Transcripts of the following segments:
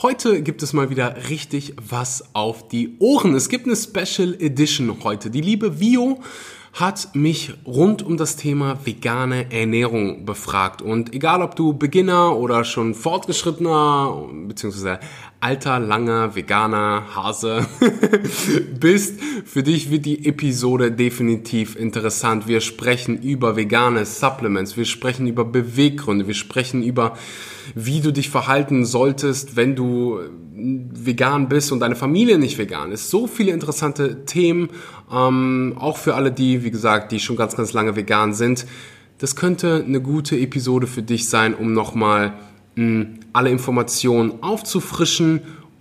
Heute gibt es mal wieder richtig was auf die Ohren. Es gibt eine Special Edition heute. Die liebe Vio hat mich rund um das Thema vegane Ernährung befragt. Und egal ob du Beginner oder schon fortgeschrittener bzw. alter, langer, veganer Hase bist, für dich wird die Episode definitiv interessant. Wir sprechen über vegane Supplements, wir sprechen über Beweggründe, wir sprechen über wie du dich verhalten solltest, wenn du vegan bist und deine Familie nicht vegan ist. So viele interessante Themen, ähm, auch für alle die, wie gesagt, die schon ganz, ganz lange vegan sind. Das könnte eine gute Episode für dich sein, um nochmal alle Informationen aufzufrischen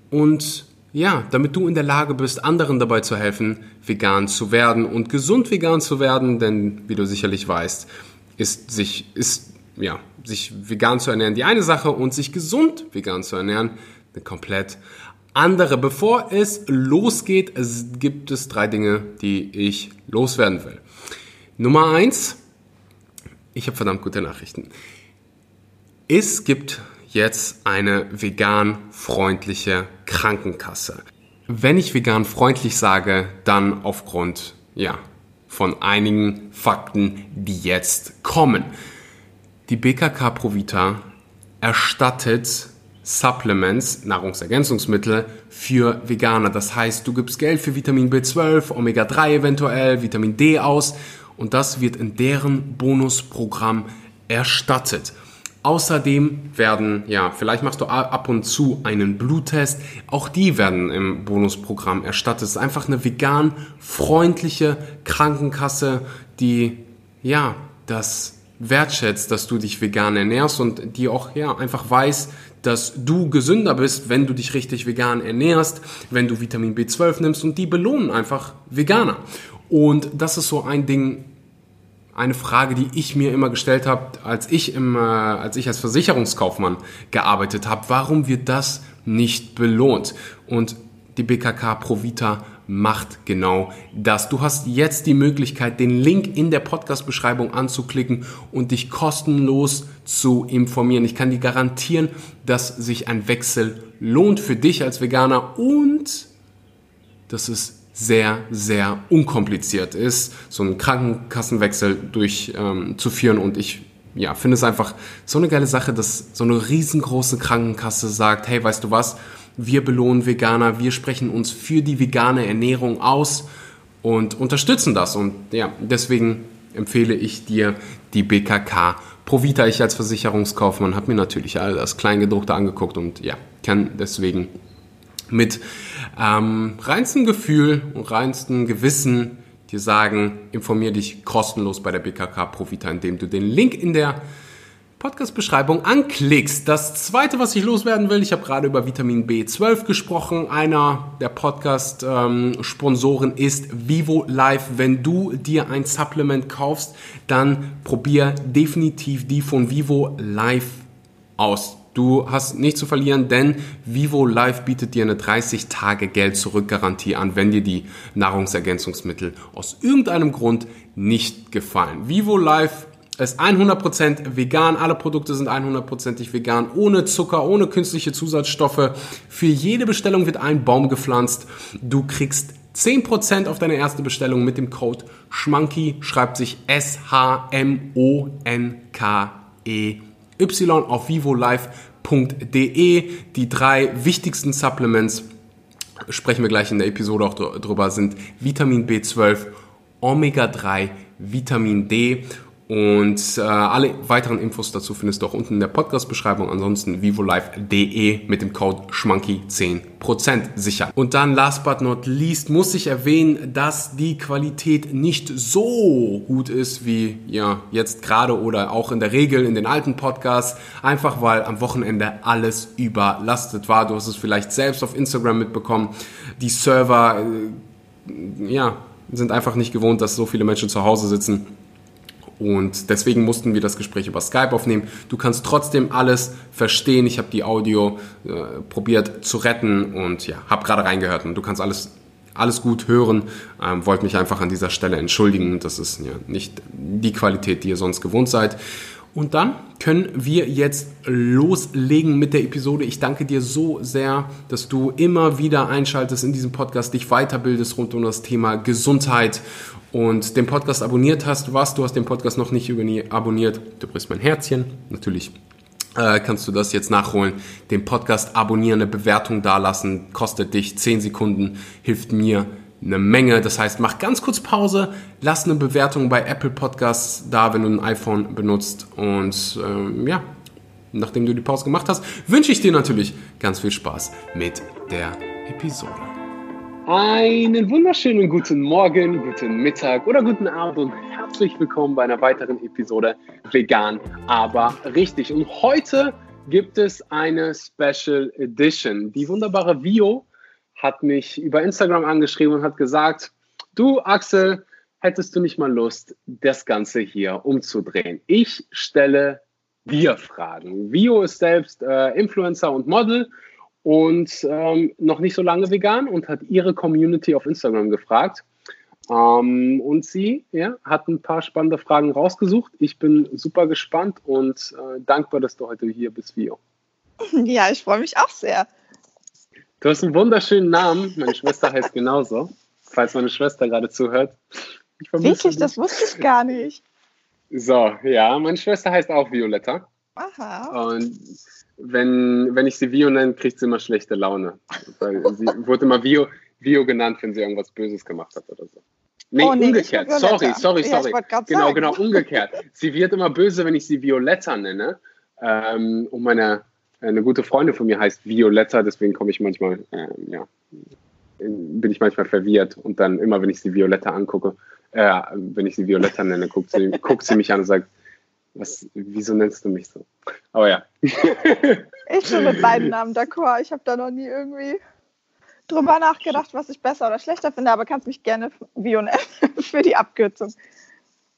und ja, damit du in der Lage bist, anderen dabei zu helfen, vegan zu werden und gesund vegan zu werden, denn wie du sicherlich weißt, ist sich, ist, ja, sich vegan zu ernähren die eine Sache und sich gesund vegan zu ernähren eine komplett andere. Bevor es losgeht, es gibt es drei Dinge, die ich loswerden will. Nummer eins, ich habe verdammt gute Nachrichten. Es gibt jetzt eine vegan freundliche Krankenkasse. Wenn ich vegan freundlich sage, dann aufgrund, ja, von einigen Fakten, die jetzt kommen. Die BKK Provita erstattet Supplements, Nahrungsergänzungsmittel für Veganer. Das heißt, du gibst Geld für Vitamin B12, Omega-3 eventuell, Vitamin D aus und das wird in deren Bonusprogramm erstattet. Außerdem werden, ja, vielleicht machst du ab und zu einen Bluttest. Auch die werden im Bonusprogramm erstattet. Es ist einfach eine vegan freundliche Krankenkasse, die, ja, das wertschätzt, dass du dich vegan ernährst und die auch, ja, einfach weiß, dass du gesünder bist, wenn du dich richtig vegan ernährst, wenn du Vitamin B12 nimmst und die belohnen einfach Veganer. Und das ist so ein Ding, eine Frage, die ich mir immer gestellt habe, als ich im, äh, als ich als Versicherungskaufmann gearbeitet habe. Warum wird das nicht belohnt? Und die BKK Provita macht genau das. Du hast jetzt die Möglichkeit, den Link in der Podcast-Beschreibung anzuklicken und dich kostenlos zu informieren. Ich kann dir garantieren, dass sich ein Wechsel lohnt für dich als Veganer und dass es sehr, sehr unkompliziert ist, so einen Krankenkassenwechsel durchzuführen. Ähm, und ich ja, finde es einfach so eine geile Sache, dass so eine riesengroße Krankenkasse sagt, hey, weißt du was, wir belohnen Veganer, wir sprechen uns für die vegane Ernährung aus und unterstützen das. Und ja, deswegen empfehle ich dir die BKK Provita. Ich als Versicherungskaufmann habe mir natürlich all das Kleingedruckte angeguckt und ja, kann deswegen mit ähm, reinstem Gefühl und reinstem Gewissen dir sagen, informier dich kostenlos bei der BKK Provita, indem du den Link in der Podcast-Beschreibung anklickst. Das zweite, was ich loswerden will, ich habe gerade über Vitamin B12 gesprochen. Einer der Podcast-Sponsoren ist Vivo Life. Wenn du dir ein Supplement kaufst, dann probier definitiv die von Vivo Life aus. Du hast nichts zu verlieren, denn Vivo Life bietet dir eine 30 Tage Geld zurück Garantie an, wenn dir die Nahrungsergänzungsmittel aus irgendeinem Grund nicht gefallen. Vivo Life ist 100% vegan. Alle Produkte sind 100%ig vegan. Ohne Zucker, ohne künstliche Zusatzstoffe. Für jede Bestellung wird ein Baum gepflanzt. Du kriegst 10% auf deine erste Bestellung mit dem Code SCHMANKY. Schreibt sich S-H-M-O-N-K-E-Y auf vivolife.de. Die drei wichtigsten Supplements, sprechen wir gleich in der Episode auch drüber, sind Vitamin B12, Omega 3, Vitamin D und äh, alle weiteren Infos dazu findest du auch unten in der Podcast-Beschreibung. Ansonsten vivolife.de mit dem Code schmanky 10% sicher. Und dann last but not least muss ich erwähnen, dass die Qualität nicht so gut ist wie ja jetzt gerade oder auch in der Regel in den alten Podcasts. Einfach weil am Wochenende alles überlastet war. Du hast es vielleicht selbst auf Instagram mitbekommen. Die Server äh, ja, sind einfach nicht gewohnt, dass so viele Menschen zu Hause sitzen und deswegen mussten wir das Gespräch über Skype aufnehmen. Du kannst trotzdem alles verstehen. Ich habe die Audio äh, probiert zu retten und ja, habe gerade reingehört und du kannst alles alles gut hören. Ähm, wollte mich einfach an dieser Stelle entschuldigen. Das ist ja nicht die Qualität, die ihr sonst gewohnt seid. Und dann können wir jetzt loslegen mit der Episode. Ich danke dir so sehr, dass du immer wieder einschaltest in diesem Podcast, dich weiterbildest rund um das Thema Gesundheit und den Podcast abonniert hast. Was, du hast den Podcast noch nicht abonniert, du brichst mein Herzchen. Natürlich äh, kannst du das jetzt nachholen. Den Podcast abonnieren, eine Bewertung dalassen, kostet dich 10 Sekunden, hilft mir eine Menge. Das heißt, mach ganz kurz Pause, lass eine Bewertung bei Apple Podcasts da, wenn du ein iPhone benutzt. Und ähm, ja, nachdem du die Pause gemacht hast, wünsche ich dir natürlich ganz viel Spaß mit der Episode. Einen wunderschönen guten Morgen, guten Mittag oder guten Abend und herzlich willkommen bei einer weiteren Episode Vegan, aber richtig. Und heute gibt es eine Special Edition. Die wunderbare Vio hat mich über Instagram angeschrieben und hat gesagt, du Axel, hättest du nicht mal Lust, das Ganze hier umzudrehen? Ich stelle dir Fragen. Vio ist selbst äh, Influencer und Model und ähm, noch nicht so lange vegan und hat ihre Community auf Instagram gefragt. Ähm, und sie ja, hat ein paar spannende Fragen rausgesucht. Ich bin super gespannt und äh, dankbar, dass du heute hier bist, Vio. Ja, ich freue mich auch sehr. Du hast einen wunderschönen Namen. Meine Schwester heißt genauso. Falls meine Schwester gerade zuhört. Wirklich, das wusste ich gar nicht. So, ja, meine Schwester heißt auch Violetta. Aha. Und wenn, wenn ich sie Vio nenne, kriegt sie immer schlechte Laune. Weil sie wurde immer Vio, Vio genannt, wenn sie irgendwas Böses gemacht hat oder so. Nee, oh, nee umgekehrt. Sorry, sorry, sorry. Ja, genau, sagen. genau, umgekehrt. sie wird immer böse, wenn ich sie Violetta nenne. Ähm, um meine eine gute Freundin von mir heißt Violetta, deswegen komme ich manchmal, äh, ja, bin ich manchmal verwirrt und dann immer, wenn ich sie Violetta angucke, äh, wenn ich sie Violetta nenne, guckt sie, guckt sie mich an und sagt, was, wieso nennst du mich so? Aber ja. ich bin mit beiden Namen d'accord. Ich habe da noch nie irgendwie drüber nachgedacht, was ich besser oder schlechter finde, aber kannst mich gerne Vio nennen für die Abkürzung.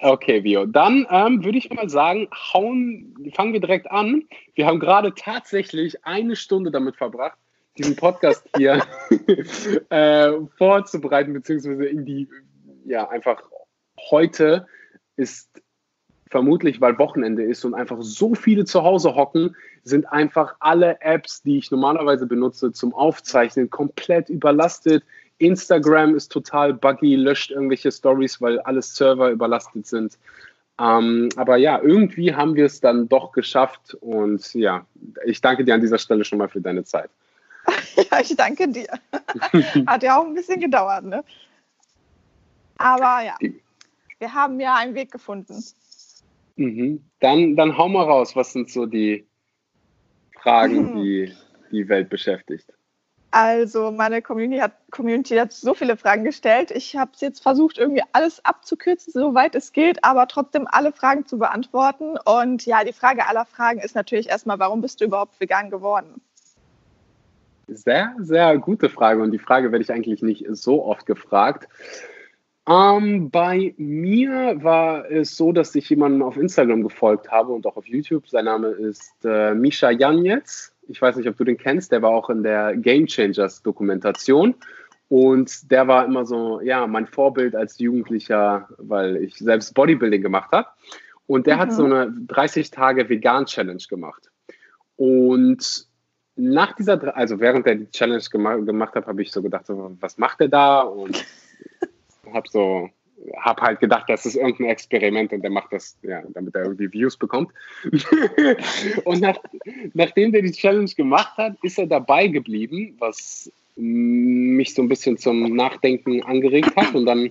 Okay, Vio. Dann ähm, würde ich mal sagen, hauen, fangen wir direkt an. Wir haben gerade tatsächlich eine Stunde damit verbracht, diesen Podcast hier äh, vorzubereiten, beziehungsweise in die, ja, einfach heute ist vermutlich, weil Wochenende ist und einfach so viele zu Hause hocken, sind einfach alle Apps, die ich normalerweise benutze zum Aufzeichnen, komplett überlastet. Instagram ist total buggy, löscht irgendwelche Stories, weil alle Server überlastet sind. Ähm, aber ja, irgendwie haben wir es dann doch geschafft und ja, ich danke dir an dieser Stelle schon mal für deine Zeit. Ja, ich danke dir. Hat ja auch ein bisschen gedauert, ne? Aber ja, wir haben ja einen Weg gefunden. Mhm. Dann, dann hau mal raus, was sind so die Fragen, die die Welt beschäftigt? Also meine Community hat, Community hat so viele Fragen gestellt. Ich habe es jetzt versucht, irgendwie alles abzukürzen, soweit es geht, aber trotzdem alle Fragen zu beantworten. Und ja, die Frage aller Fragen ist natürlich erstmal, warum bist du überhaupt vegan geworden? Sehr, sehr gute Frage. Und die Frage werde ich eigentlich nicht so oft gefragt. Ähm, bei mir war es so, dass ich jemanden auf Instagram gefolgt habe und auch auf YouTube. Sein Name ist äh, Misha Janetz ich weiß nicht, ob du den kennst, der war auch in der Game Changers Dokumentation. Und der war immer so, ja, mein Vorbild als Jugendlicher, weil ich selbst Bodybuilding gemacht habe. Und der mhm. hat so eine 30 Tage Vegan Challenge gemacht. Und nach dieser, also während er die Challenge gemacht, gemacht hat, habe ich so gedacht, so, was macht er da? Und habe so habe halt gedacht, das ist irgendein Experiment und der macht das, ja, damit er irgendwie Views bekommt. und nach, nachdem der die Challenge gemacht hat, ist er dabei geblieben, was mich so ein bisschen zum Nachdenken angeregt hat. Und dann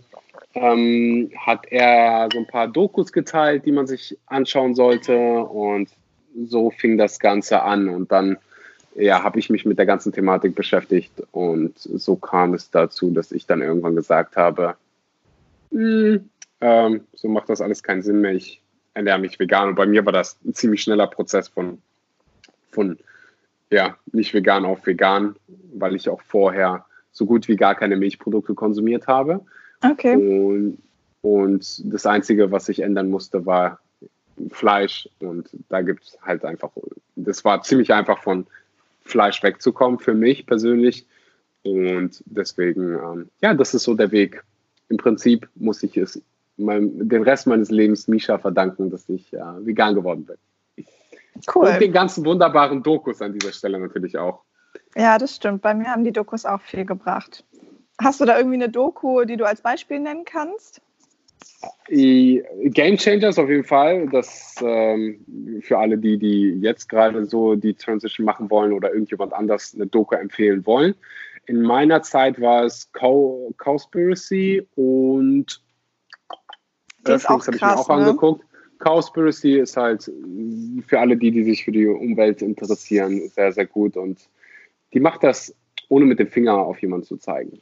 ähm, hat er so ein paar Dokus geteilt, die man sich anschauen sollte. Und so fing das Ganze an. Und dann ja, habe ich mich mit der ganzen Thematik beschäftigt. Und so kam es dazu, dass ich dann irgendwann gesagt habe, hm, ähm, so macht das alles keinen Sinn mehr. Ich ernähre mich vegan. Und bei mir war das ein ziemlich schneller Prozess von, von ja, nicht vegan auf vegan, weil ich auch vorher so gut wie gar keine Milchprodukte konsumiert habe. Okay. Und, und das Einzige, was ich ändern musste, war Fleisch. Und da gibt es halt einfach, das war ziemlich einfach von Fleisch wegzukommen für mich persönlich. Und deswegen, ähm, ja, das ist so der Weg, im Prinzip muss ich es mein, den Rest meines Lebens Misha verdanken, dass ich äh, vegan geworden bin. Cool. Und den ganzen wunderbaren Dokus an dieser Stelle natürlich auch. Ja, das stimmt. Bei mir haben die Dokus auch viel gebracht. Hast du da irgendwie eine Doku, die du als Beispiel nennen kannst? Game Changers auf jeden Fall. Das ähm, für alle, die, die jetzt gerade so die Transition machen wollen oder irgendjemand anders eine Doku empfehlen wollen. In meiner Zeit war es Co Cowspiracy und Earthlings habe ich mir auch ne? angeguckt. Cowspiracy ist halt für alle die, die sich für die Umwelt interessieren, sehr, sehr gut und die macht das, ohne mit dem Finger auf jemanden zu zeigen.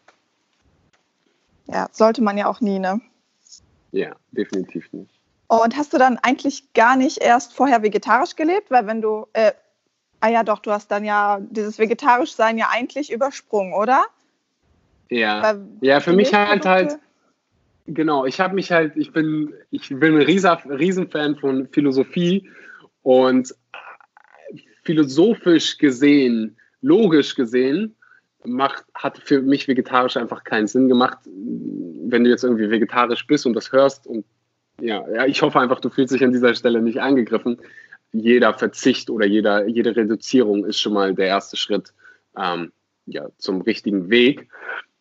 Ja, sollte man ja auch nie, ne? Ja, definitiv nicht. Und hast du dann eigentlich gar nicht erst vorher vegetarisch gelebt? Weil wenn du, äh, ah ja doch, du hast dann ja dieses Vegetarisch-Sein ja eigentlich übersprungen, oder? Ja, Weil ja für mich halt halt, genau, ich habe mich halt, ich bin, ich bin ein Rieser, Riesenfan von Philosophie und philosophisch gesehen, logisch gesehen, macht, hat für mich vegetarisch einfach keinen Sinn gemacht. Wenn du jetzt irgendwie vegetarisch bist und das hörst und ja, ja, ich hoffe einfach, du fühlst dich an dieser Stelle nicht angegriffen. Jeder Verzicht oder jeder, jede Reduzierung ist schon mal der erste Schritt ähm, ja, zum richtigen Weg.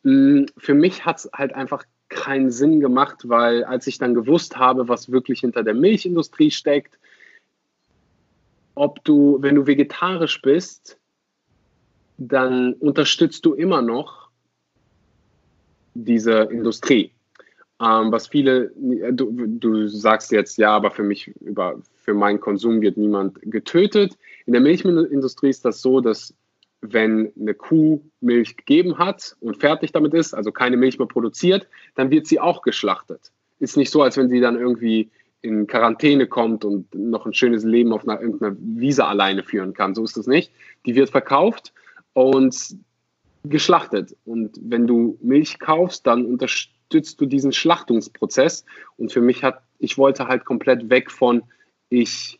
Mm, für mich hat es halt einfach keinen Sinn gemacht, weil als ich dann gewusst habe, was wirklich hinter der Milchindustrie steckt, ob du, wenn du vegetarisch bist, dann unterstützt du immer noch diese Industrie. Ähm, was viele, du, du, sagst jetzt, ja, aber für mich, über, für meinen Konsum wird niemand getötet. In der Milchindustrie ist das so, dass wenn eine Kuh Milch gegeben hat und fertig damit ist, also keine Milch mehr produziert, dann wird sie auch geschlachtet. Ist nicht so, als wenn sie dann irgendwie in Quarantäne kommt und noch ein schönes Leben auf einer, irgendeiner Wiese alleine führen kann. So ist das nicht. Die wird verkauft und geschlachtet. Und wenn du Milch kaufst, dann unterstützt du diesen Schlachtungsprozess. Und für mich hat, ich wollte halt komplett weg von, ich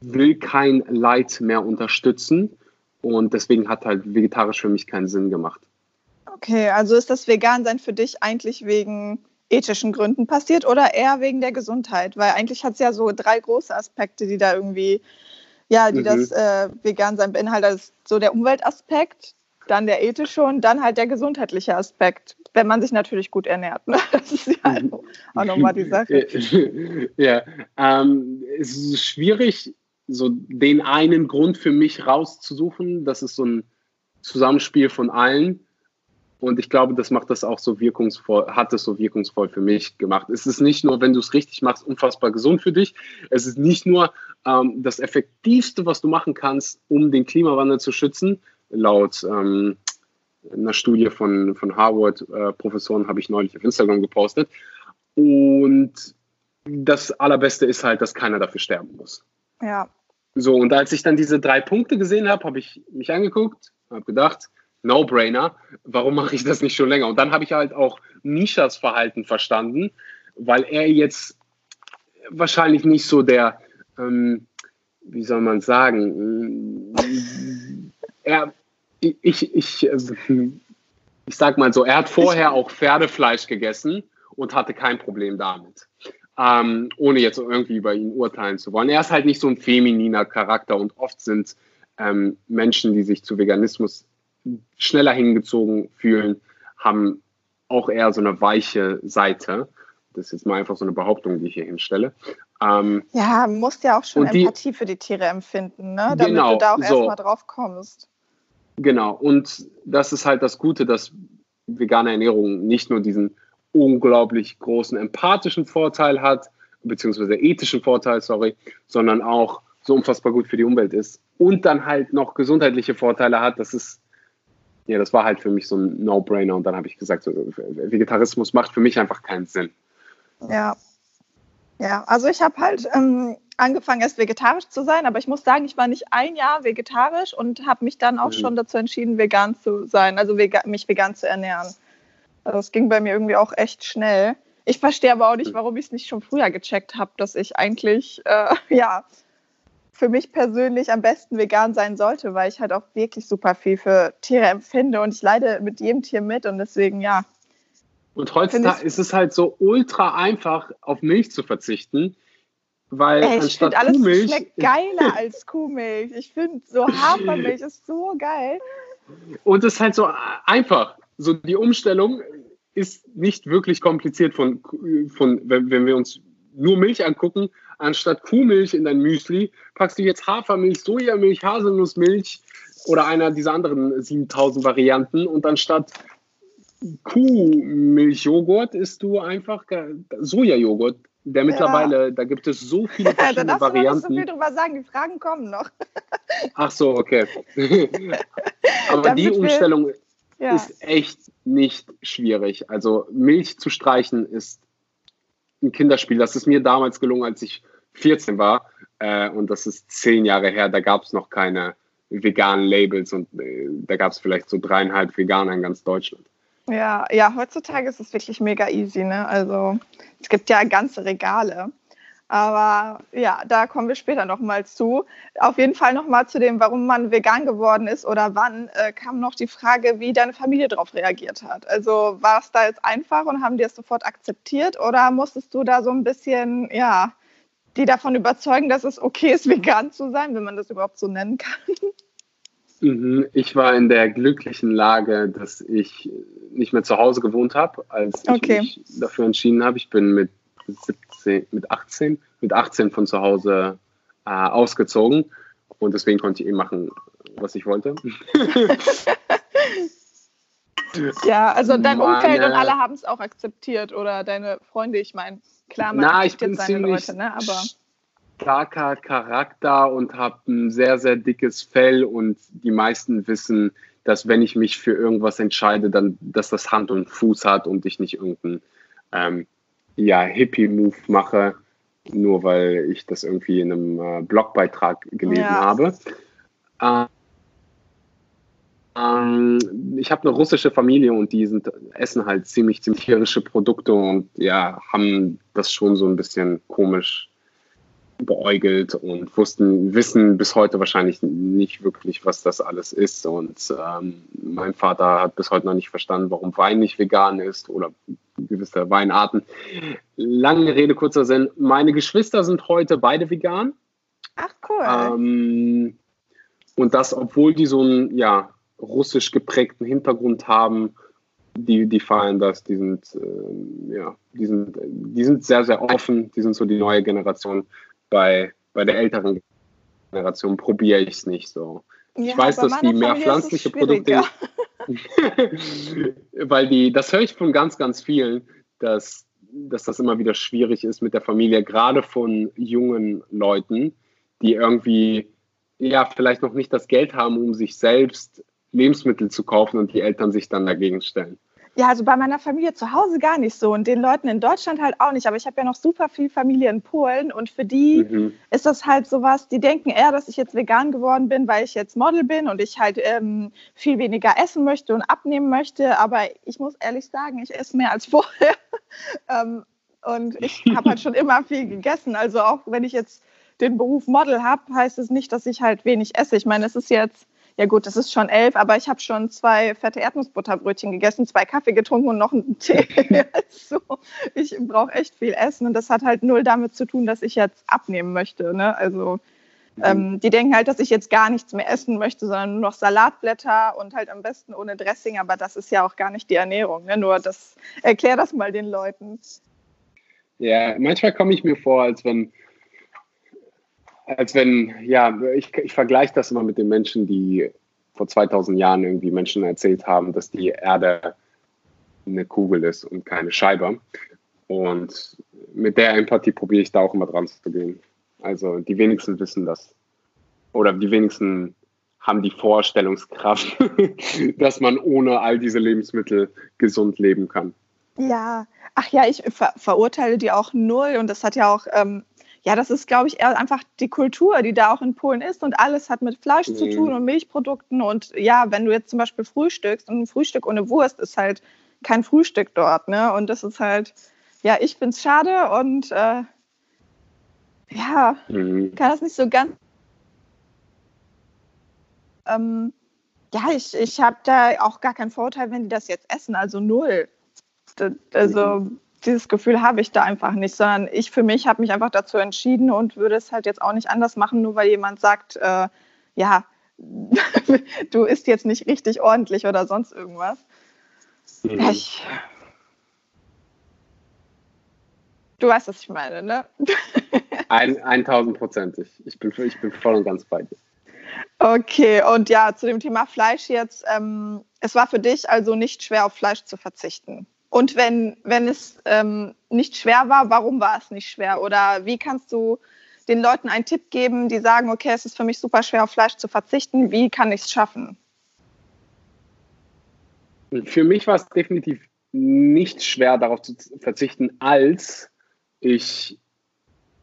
will kein Leid mehr unterstützen. Und deswegen hat halt vegetarisch für mich keinen Sinn gemacht. Okay, also ist das Vegan-Sein für dich eigentlich wegen ethischen Gründen passiert oder eher wegen der Gesundheit? Weil eigentlich hat es ja so drei große Aspekte, die da irgendwie ja, die mhm. das äh, Vegan-Sein beinhaltet. Das ist so der Umweltaspekt, dann der ethische und dann halt der gesundheitliche Aspekt, wenn man sich natürlich gut ernährt. Ne? Das ist ja mhm. auch nochmal die Sache. Ja, ähm, es ist schwierig, so den einen Grund für mich rauszusuchen. Das ist so ein Zusammenspiel von allen. Und ich glaube, das macht das auch so wirkungsvoll, hat es so wirkungsvoll für mich gemacht. Es ist nicht nur, wenn du es richtig machst, unfassbar gesund für dich. Es ist nicht nur ähm, das Effektivste, was du machen kannst, um den Klimawandel zu schützen. Laut ähm, einer Studie von, von Harvard-Professoren äh, habe ich neulich auf Instagram gepostet. Und das Allerbeste ist halt, dass keiner dafür sterben muss. Ja. So, und als ich dann diese drei Punkte gesehen habe, habe ich mich angeguckt, habe gedacht, No-Brainer. Warum mache ich das nicht schon länger? Und dann habe ich halt auch Nishas Verhalten verstanden, weil er jetzt wahrscheinlich nicht so der, ähm, wie soll man sagen, er, ich, ich, ich sag mal so, er hat vorher auch Pferdefleisch gegessen und hatte kein Problem damit. Ähm, ohne jetzt irgendwie über ihn urteilen zu wollen. Er ist halt nicht so ein femininer Charakter und oft sind ähm, Menschen, die sich zu Veganismus schneller hingezogen fühlen, haben auch eher so eine weiche Seite. Das ist jetzt mal einfach so eine Behauptung, die ich hier hinstelle. Ähm, ja, musst ja auch schon die, Empathie für die Tiere empfinden, ne? damit genau, du da auch so, erstmal drauf kommst. Genau, und das ist halt das Gute, dass vegane Ernährung nicht nur diesen unglaublich großen empathischen Vorteil hat, beziehungsweise ethischen Vorteil, sorry, sondern auch so unfassbar gut für die Umwelt ist und dann halt noch gesundheitliche Vorteile hat. Das ist ja, das war halt für mich so ein No-Brainer und dann habe ich gesagt, Vegetarismus macht für mich einfach keinen Sinn. Ja. Ja, also ich habe halt ähm, angefangen, erst vegetarisch zu sein, aber ich muss sagen, ich war nicht ein Jahr vegetarisch und habe mich dann auch mhm. schon dazu entschieden, vegan zu sein, also vega mich vegan zu ernähren. Also das ging bei mir irgendwie auch echt schnell. Ich verstehe aber auch nicht, mhm. warum ich es nicht schon früher gecheckt habe, dass ich eigentlich äh, ja für mich persönlich am besten vegan sein sollte, weil ich halt auch wirklich super viel für Tiere empfinde und ich leide mit jedem Tier mit und deswegen, ja, Und heutzutage ist es halt so ultra einfach, auf Milch zu verzichten, weil Ey, ich finde alles Kuhmilch schmeckt geiler als Kuhmilch. Ich finde so Hafermilch ist so geil. Und es ist halt so einfach. So die Umstellung ist nicht wirklich kompliziert von, von wenn, wenn wir uns nur Milch angucken, anstatt Kuhmilch in dein Müsli, packst du jetzt Hafermilch, Sojamilch, Haselnussmilch oder einer dieser anderen 7000 Varianten und anstatt Kuhmilchjoghurt isst du einfach Sojajoghurt. Der mittlerweile, ja. da gibt es so viele verschiedene da Varianten. Da nicht so viel drüber sagen, die Fragen kommen noch. Ach so, okay. Aber Damit die Umstellung ja. ist echt nicht schwierig. Also Milch zu streichen ist ein Kinderspiel. Das ist mir damals gelungen, als ich 14 war. Äh, und das ist zehn Jahre her. Da gab es noch keine veganen Labels und äh, da gab es vielleicht so dreieinhalb Veganer in ganz Deutschland. Ja, ja, heutzutage ist es wirklich mega easy. Ne? Also es gibt ja ganze Regale. Aber ja, da kommen wir später nochmal zu. Auf jeden Fall nochmal zu dem, warum man vegan geworden ist oder wann, äh, kam noch die Frage, wie deine Familie darauf reagiert hat. Also war es da jetzt einfach und haben die es sofort akzeptiert oder musstest du da so ein bisschen, ja, die davon überzeugen, dass es okay ist, vegan zu sein, wenn man das überhaupt so nennen kann? Mhm. Ich war in der glücklichen Lage, dass ich nicht mehr zu Hause gewohnt habe, als ich okay. mich dafür entschieden habe. Ich bin mit 17, mit 18, mit 18 von zu Hause äh, ausgezogen und deswegen konnte ich eben machen, was ich wollte. ja, also dein Meine, Umfeld und alle haben es auch akzeptiert oder deine Freunde, ich meine, klar, man na, ich bin seine Leute, ne? aber starker Charakter und habe ein sehr, sehr dickes Fell und die meisten wissen, dass wenn ich mich für irgendwas entscheide, dann, dass das Hand und Fuß hat und ich nicht irgendeinen ähm, ja, Hippie-Move mache, nur weil ich das irgendwie in einem äh, Blogbeitrag gelesen ja. habe. Äh, ähm, ich habe eine russische Familie und die sind, essen halt ziemlich, ziemlich tierische Produkte und ja, haben das schon so ein bisschen komisch beäugelt und wussten, wissen bis heute wahrscheinlich nicht wirklich, was das alles ist. Und ähm, mein Vater hat bis heute noch nicht verstanden, warum Wein nicht vegan ist oder gewisse Weinarten. Lange Rede, kurzer Sinn. Meine Geschwister sind heute beide vegan. Ach cool. Ähm, und das, obwohl die so einen ja, russisch geprägten Hintergrund haben, die, die feiern das, die sind, äh, ja, die sind, die sind sehr, sehr offen, die sind so die neue Generation bei, bei der älteren Generation probiere ich es nicht so. Ja, ich weiß, dass die mehr pflanzliche Produkte, weil die, das höre ich von ganz, ganz vielen, dass, dass das immer wieder schwierig ist mit der Familie, gerade von jungen Leuten, die irgendwie ja vielleicht noch nicht das Geld haben, um sich selbst Lebensmittel zu kaufen und die Eltern sich dann dagegen stellen. Ja, also bei meiner Familie zu Hause gar nicht so und den Leuten in Deutschland halt auch nicht. Aber ich habe ja noch super viel Familie in Polen und für die mhm. ist das halt sowas, die denken eher, dass ich jetzt vegan geworden bin, weil ich jetzt Model bin und ich halt ähm, viel weniger essen möchte und abnehmen möchte. Aber ich muss ehrlich sagen, ich esse mehr als vorher. ähm, und ich habe halt schon immer viel gegessen. Also auch wenn ich jetzt den Beruf Model habe, heißt es nicht, dass ich halt wenig esse. Ich meine, es ist jetzt ja gut, das ist schon elf, aber ich habe schon zwei fette Erdnussbutterbrötchen gegessen, zwei Kaffee getrunken und noch einen Tee. also ich brauche echt viel Essen und das hat halt null damit zu tun, dass ich jetzt abnehmen möchte. Ne? Also mhm. ähm, die denken halt, dass ich jetzt gar nichts mehr essen möchte, sondern nur noch Salatblätter und halt am besten ohne Dressing, aber das ist ja auch gar nicht die Ernährung. Ne? Nur das, erklär das mal den Leuten. Ja, manchmal komme ich mir vor, als wenn als wenn, ja, ich, ich vergleiche das immer mit den Menschen, die vor 2000 Jahren irgendwie Menschen erzählt haben, dass die Erde eine Kugel ist und keine Scheibe. Und mit der Empathie probiere ich da auch immer dran zu gehen. Also die wenigsten wissen das. Oder die wenigsten haben die Vorstellungskraft, dass man ohne all diese Lebensmittel gesund leben kann. Ja, ach ja, ich ver verurteile die auch null und das hat ja auch ähm, ja, das ist, glaube ich, einfach die Kultur, die da auch in Polen ist und alles hat mit Fleisch mhm. zu tun und Milchprodukten. Und ja, wenn du jetzt zum Beispiel frühstückst und ein Frühstück ohne Wurst ist halt kein Frühstück dort, ne? Und das ist halt, ja, ich finde es schade und äh, ja, mhm. kann das nicht so ganz. Ähm, ja, ich, ich habe da auch gar keinen Vorteil, wenn die das jetzt essen, also null. Also dieses Gefühl habe ich da einfach nicht, sondern ich für mich habe mich einfach dazu entschieden und würde es halt jetzt auch nicht anders machen, nur weil jemand sagt, äh, ja, du isst jetzt nicht richtig ordentlich oder sonst irgendwas. Mhm. Ich, du weißt, was ich meine, ne? Ein, 1000 Prozentig. Ich bin, ich bin voll und ganz bei dir. Okay, und ja, zu dem Thema Fleisch jetzt. Ähm, es war für dich also nicht schwer, auf Fleisch zu verzichten. Und wenn, wenn es ähm, nicht schwer war, warum war es nicht schwer? Oder wie kannst du den Leuten einen Tipp geben, die sagen, okay, es ist für mich super schwer, auf Fleisch zu verzichten. Wie kann ich es schaffen? Für mich war es definitiv nicht schwer, darauf zu verzichten, als ich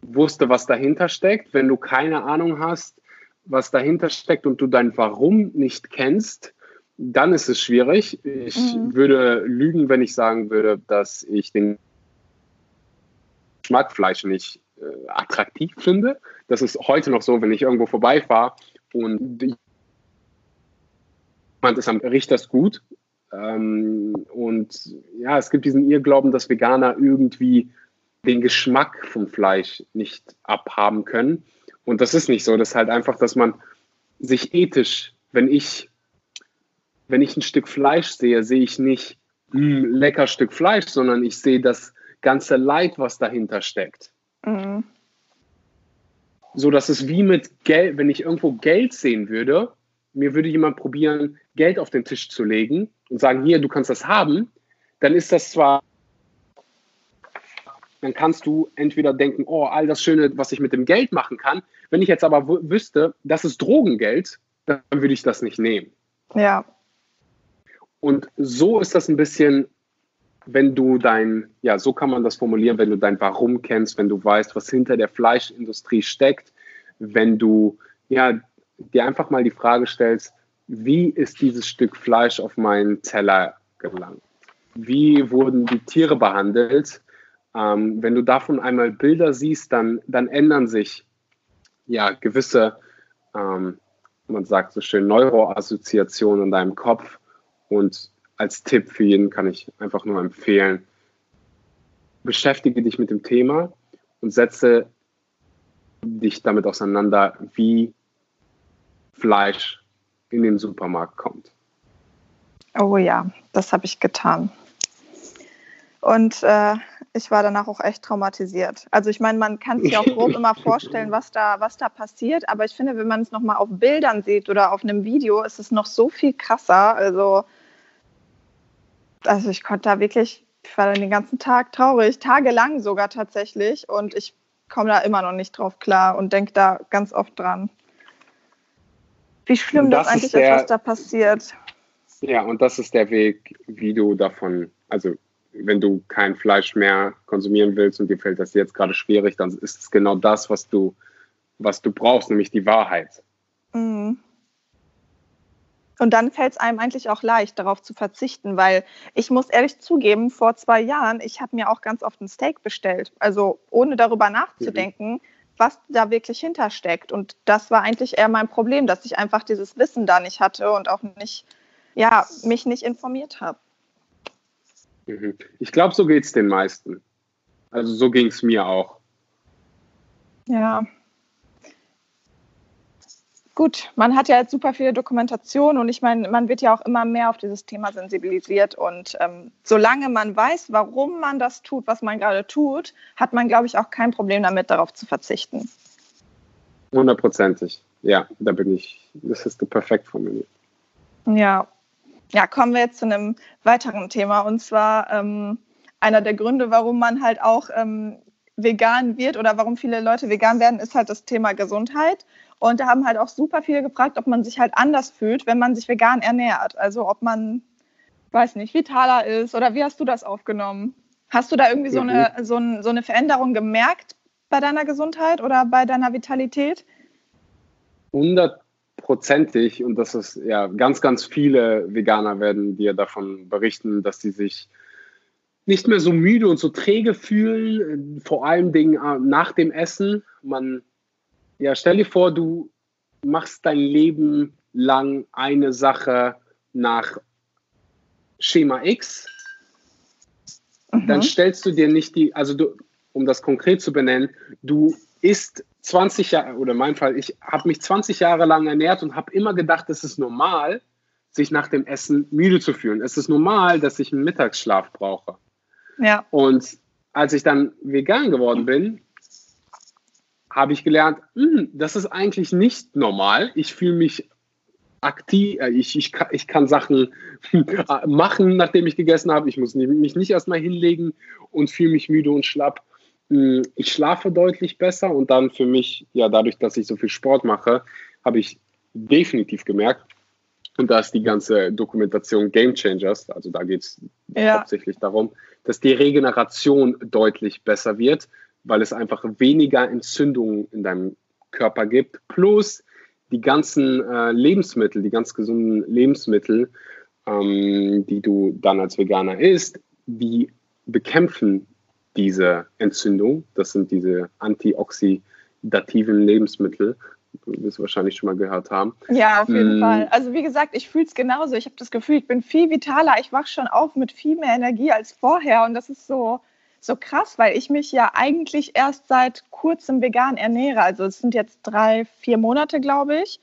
wusste, was dahinter steckt. Wenn du keine Ahnung hast, was dahinter steckt und du dein Warum nicht kennst, dann ist es schwierig. Ich mhm. würde lügen, wenn ich sagen würde, dass ich den Geschmackfleisch nicht äh, attraktiv finde. Das ist heute noch so, wenn ich irgendwo vorbeifahre und jemand ist am riecht das gut. Ähm, und ja, es gibt diesen Irrglauben, dass Veganer irgendwie den Geschmack vom Fleisch nicht abhaben können. Und das ist nicht so. Das ist halt einfach, dass man sich ethisch, wenn ich wenn ich ein Stück Fleisch sehe, sehe ich nicht ein hm, lecker Stück Fleisch, sondern ich sehe das ganze Leid, was dahinter steckt. Mhm. So dass es wie mit Geld, wenn ich irgendwo Geld sehen würde, mir würde jemand probieren, Geld auf den Tisch zu legen und sagen, hier, du kannst das haben, dann ist das zwar, dann kannst du entweder denken, oh, all das Schöne, was ich mit dem Geld machen kann. Wenn ich jetzt aber wüsste, das ist Drogengeld, dann würde ich das nicht nehmen. Ja. Und so ist das ein bisschen, wenn du dein, ja, so kann man das formulieren, wenn du dein Warum kennst, wenn du weißt, was hinter der Fleischindustrie steckt, wenn du, ja, dir einfach mal die Frage stellst, wie ist dieses Stück Fleisch auf meinen Teller gelangt? Wie wurden die Tiere behandelt? Ähm, wenn du davon einmal Bilder siehst, dann, dann ändern sich ja gewisse, ähm, man sagt so schön, Neuroassoziationen in deinem Kopf und als Tipp für jeden kann ich einfach nur empfehlen, beschäftige dich mit dem Thema und setze dich damit auseinander, wie Fleisch in den Supermarkt kommt. Oh ja, das habe ich getan. Und äh, ich war danach auch echt traumatisiert. Also ich meine, man kann sich auch grob immer vorstellen, was da, was da passiert, aber ich finde, wenn man es nochmal auf Bildern sieht oder auf einem Video, ist es noch so viel krasser. Also also ich konnte da wirklich, ich war dann den ganzen Tag traurig, tagelang sogar tatsächlich. Und ich komme da immer noch nicht drauf klar und denke da ganz oft dran. Wie schlimm das, das, eigentlich ist, der, ist, was da passiert. Ja, und das ist der Weg, wie du davon, also wenn du kein Fleisch mehr konsumieren willst und dir fällt das jetzt gerade schwierig, dann ist es genau das, was du, was du brauchst, nämlich die Wahrheit. Mhm. Und dann fällt es einem eigentlich auch leicht, darauf zu verzichten, weil ich muss ehrlich zugeben, vor zwei Jahren, ich habe mir auch ganz oft ein Steak bestellt. Also ohne darüber nachzudenken, mhm. was da wirklich hintersteckt. Und das war eigentlich eher mein Problem, dass ich einfach dieses Wissen da nicht hatte und auch nicht, ja, mich nicht informiert habe. Mhm. Ich glaube, so geht es den meisten. Also so ging es mir auch. Ja, gut, man hat ja jetzt super viele Dokumentationen und ich meine, man wird ja auch immer mehr auf dieses Thema sensibilisiert und ähm, solange man weiß, warum man das tut, was man gerade tut, hat man, glaube ich, auch kein Problem damit, darauf zu verzichten. Hundertprozentig, ja, da bin ich, das ist perfekt formuliert. Ja, ja, kommen wir jetzt zu einem weiteren Thema und zwar ähm, einer der Gründe, warum man halt auch ähm, vegan wird oder warum viele Leute vegan werden, ist halt das Thema Gesundheit. Und da haben halt auch super viele gefragt, ob man sich halt anders fühlt, wenn man sich vegan ernährt. Also ob man, weiß nicht, vitaler ist oder wie hast du das aufgenommen? Hast du da irgendwie so, eine, so, ein, so eine Veränderung gemerkt bei deiner Gesundheit oder bei deiner Vitalität? Hundertprozentig. Und das ist ja ganz, ganz viele Veganer werden dir davon berichten, dass sie sich nicht mehr so müde und so träge fühlen, vor allen Dingen äh, nach dem Essen. Man ja, stell dir vor, du machst dein Leben lang eine Sache nach Schema X mhm. dann stellst du dir nicht die, also du, um das konkret zu benennen, du isst 20 Jahre, oder in meinem Fall, ich habe mich 20 Jahre lang ernährt und habe immer gedacht, es ist normal, sich nach dem Essen müde zu fühlen. Es ist normal, dass ich einen Mittagsschlaf brauche. Ja. Und als ich dann vegan geworden bin, habe ich gelernt, hm, das ist eigentlich nicht normal. Ich fühle mich aktiv, äh, ich, ich, ich kann Sachen machen, nachdem ich gegessen habe. Ich muss mich nicht erstmal hinlegen und fühle mich müde und schlapp. Hm, ich schlafe deutlich besser und dann für mich, ja, dadurch, dass ich so viel Sport mache, habe ich definitiv gemerkt, und da ist die ganze Dokumentation Game Changers, also da geht es ja. hauptsächlich darum, dass die Regeneration deutlich besser wird, weil es einfach weniger Entzündungen in deinem Körper gibt, plus die ganzen äh, Lebensmittel, die ganz gesunden Lebensmittel, ähm, die du dann als Veganer isst, die bekämpfen diese Entzündung. Das sind diese antioxidativen Lebensmittel du wirst wahrscheinlich schon mal gehört haben. Ja, auf jeden mm. Fall. Also wie gesagt, ich fühle es genauso. Ich habe das Gefühl, ich bin viel vitaler. Ich wache schon auf mit viel mehr Energie als vorher. Und das ist so, so krass, weil ich mich ja eigentlich erst seit kurzem vegan ernähre. Also es sind jetzt drei, vier Monate, glaube ich.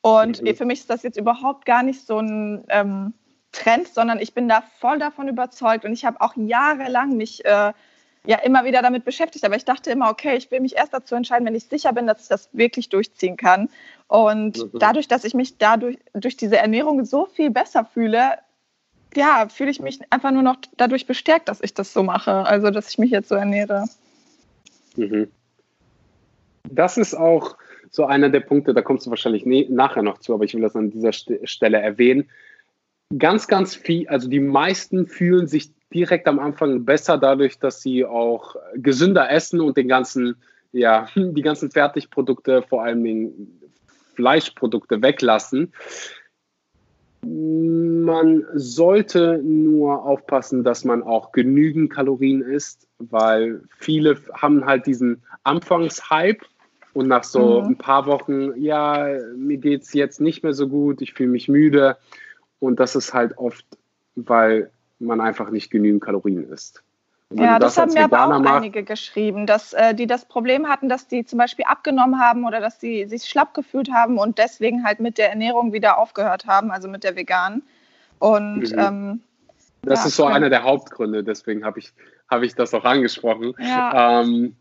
Und mhm. für mich ist das jetzt überhaupt gar nicht so ein ähm, Trend, sondern ich bin da voll davon überzeugt. Und ich habe auch jahrelang mich äh, ja immer wieder damit beschäftigt. Aber ich dachte immer, okay, ich will mich erst dazu entscheiden, wenn ich sicher bin, dass ich das wirklich durchziehen kann. Und mhm. dadurch, dass ich mich dadurch durch diese Ernährung so viel besser fühle, ja, fühle ich mich einfach nur noch dadurch bestärkt, dass ich das so mache. Also, dass ich mich jetzt so ernähre. Mhm. Das ist auch so einer der Punkte, da kommst du wahrscheinlich nachher noch zu, aber ich will das an dieser Stelle erwähnen. Ganz, ganz viel, also die meisten fühlen sich direkt am Anfang besser dadurch, dass sie auch gesünder essen und den ganzen, ja, die ganzen Fertigprodukte, vor allem den Fleischprodukte weglassen. Man sollte nur aufpassen, dass man auch genügend Kalorien isst, weil viele haben halt diesen Anfangshype und nach so mhm. ein paar Wochen, ja, mir geht es jetzt nicht mehr so gut, ich fühle mich müde. Und das ist halt oft, weil man einfach nicht genügend Kalorien isst. Ja, das, das haben mir aber auch macht, einige geschrieben, dass äh, die das Problem hatten, dass die zum Beispiel abgenommen haben oder dass sie sich schlapp gefühlt haben und deswegen halt mit der Ernährung wieder aufgehört haben, also mit der veganen. Und mhm. ähm, das ja, ist so einer genau. der Hauptgründe, deswegen habe ich, hab ich das auch angesprochen. Ja. Ähm,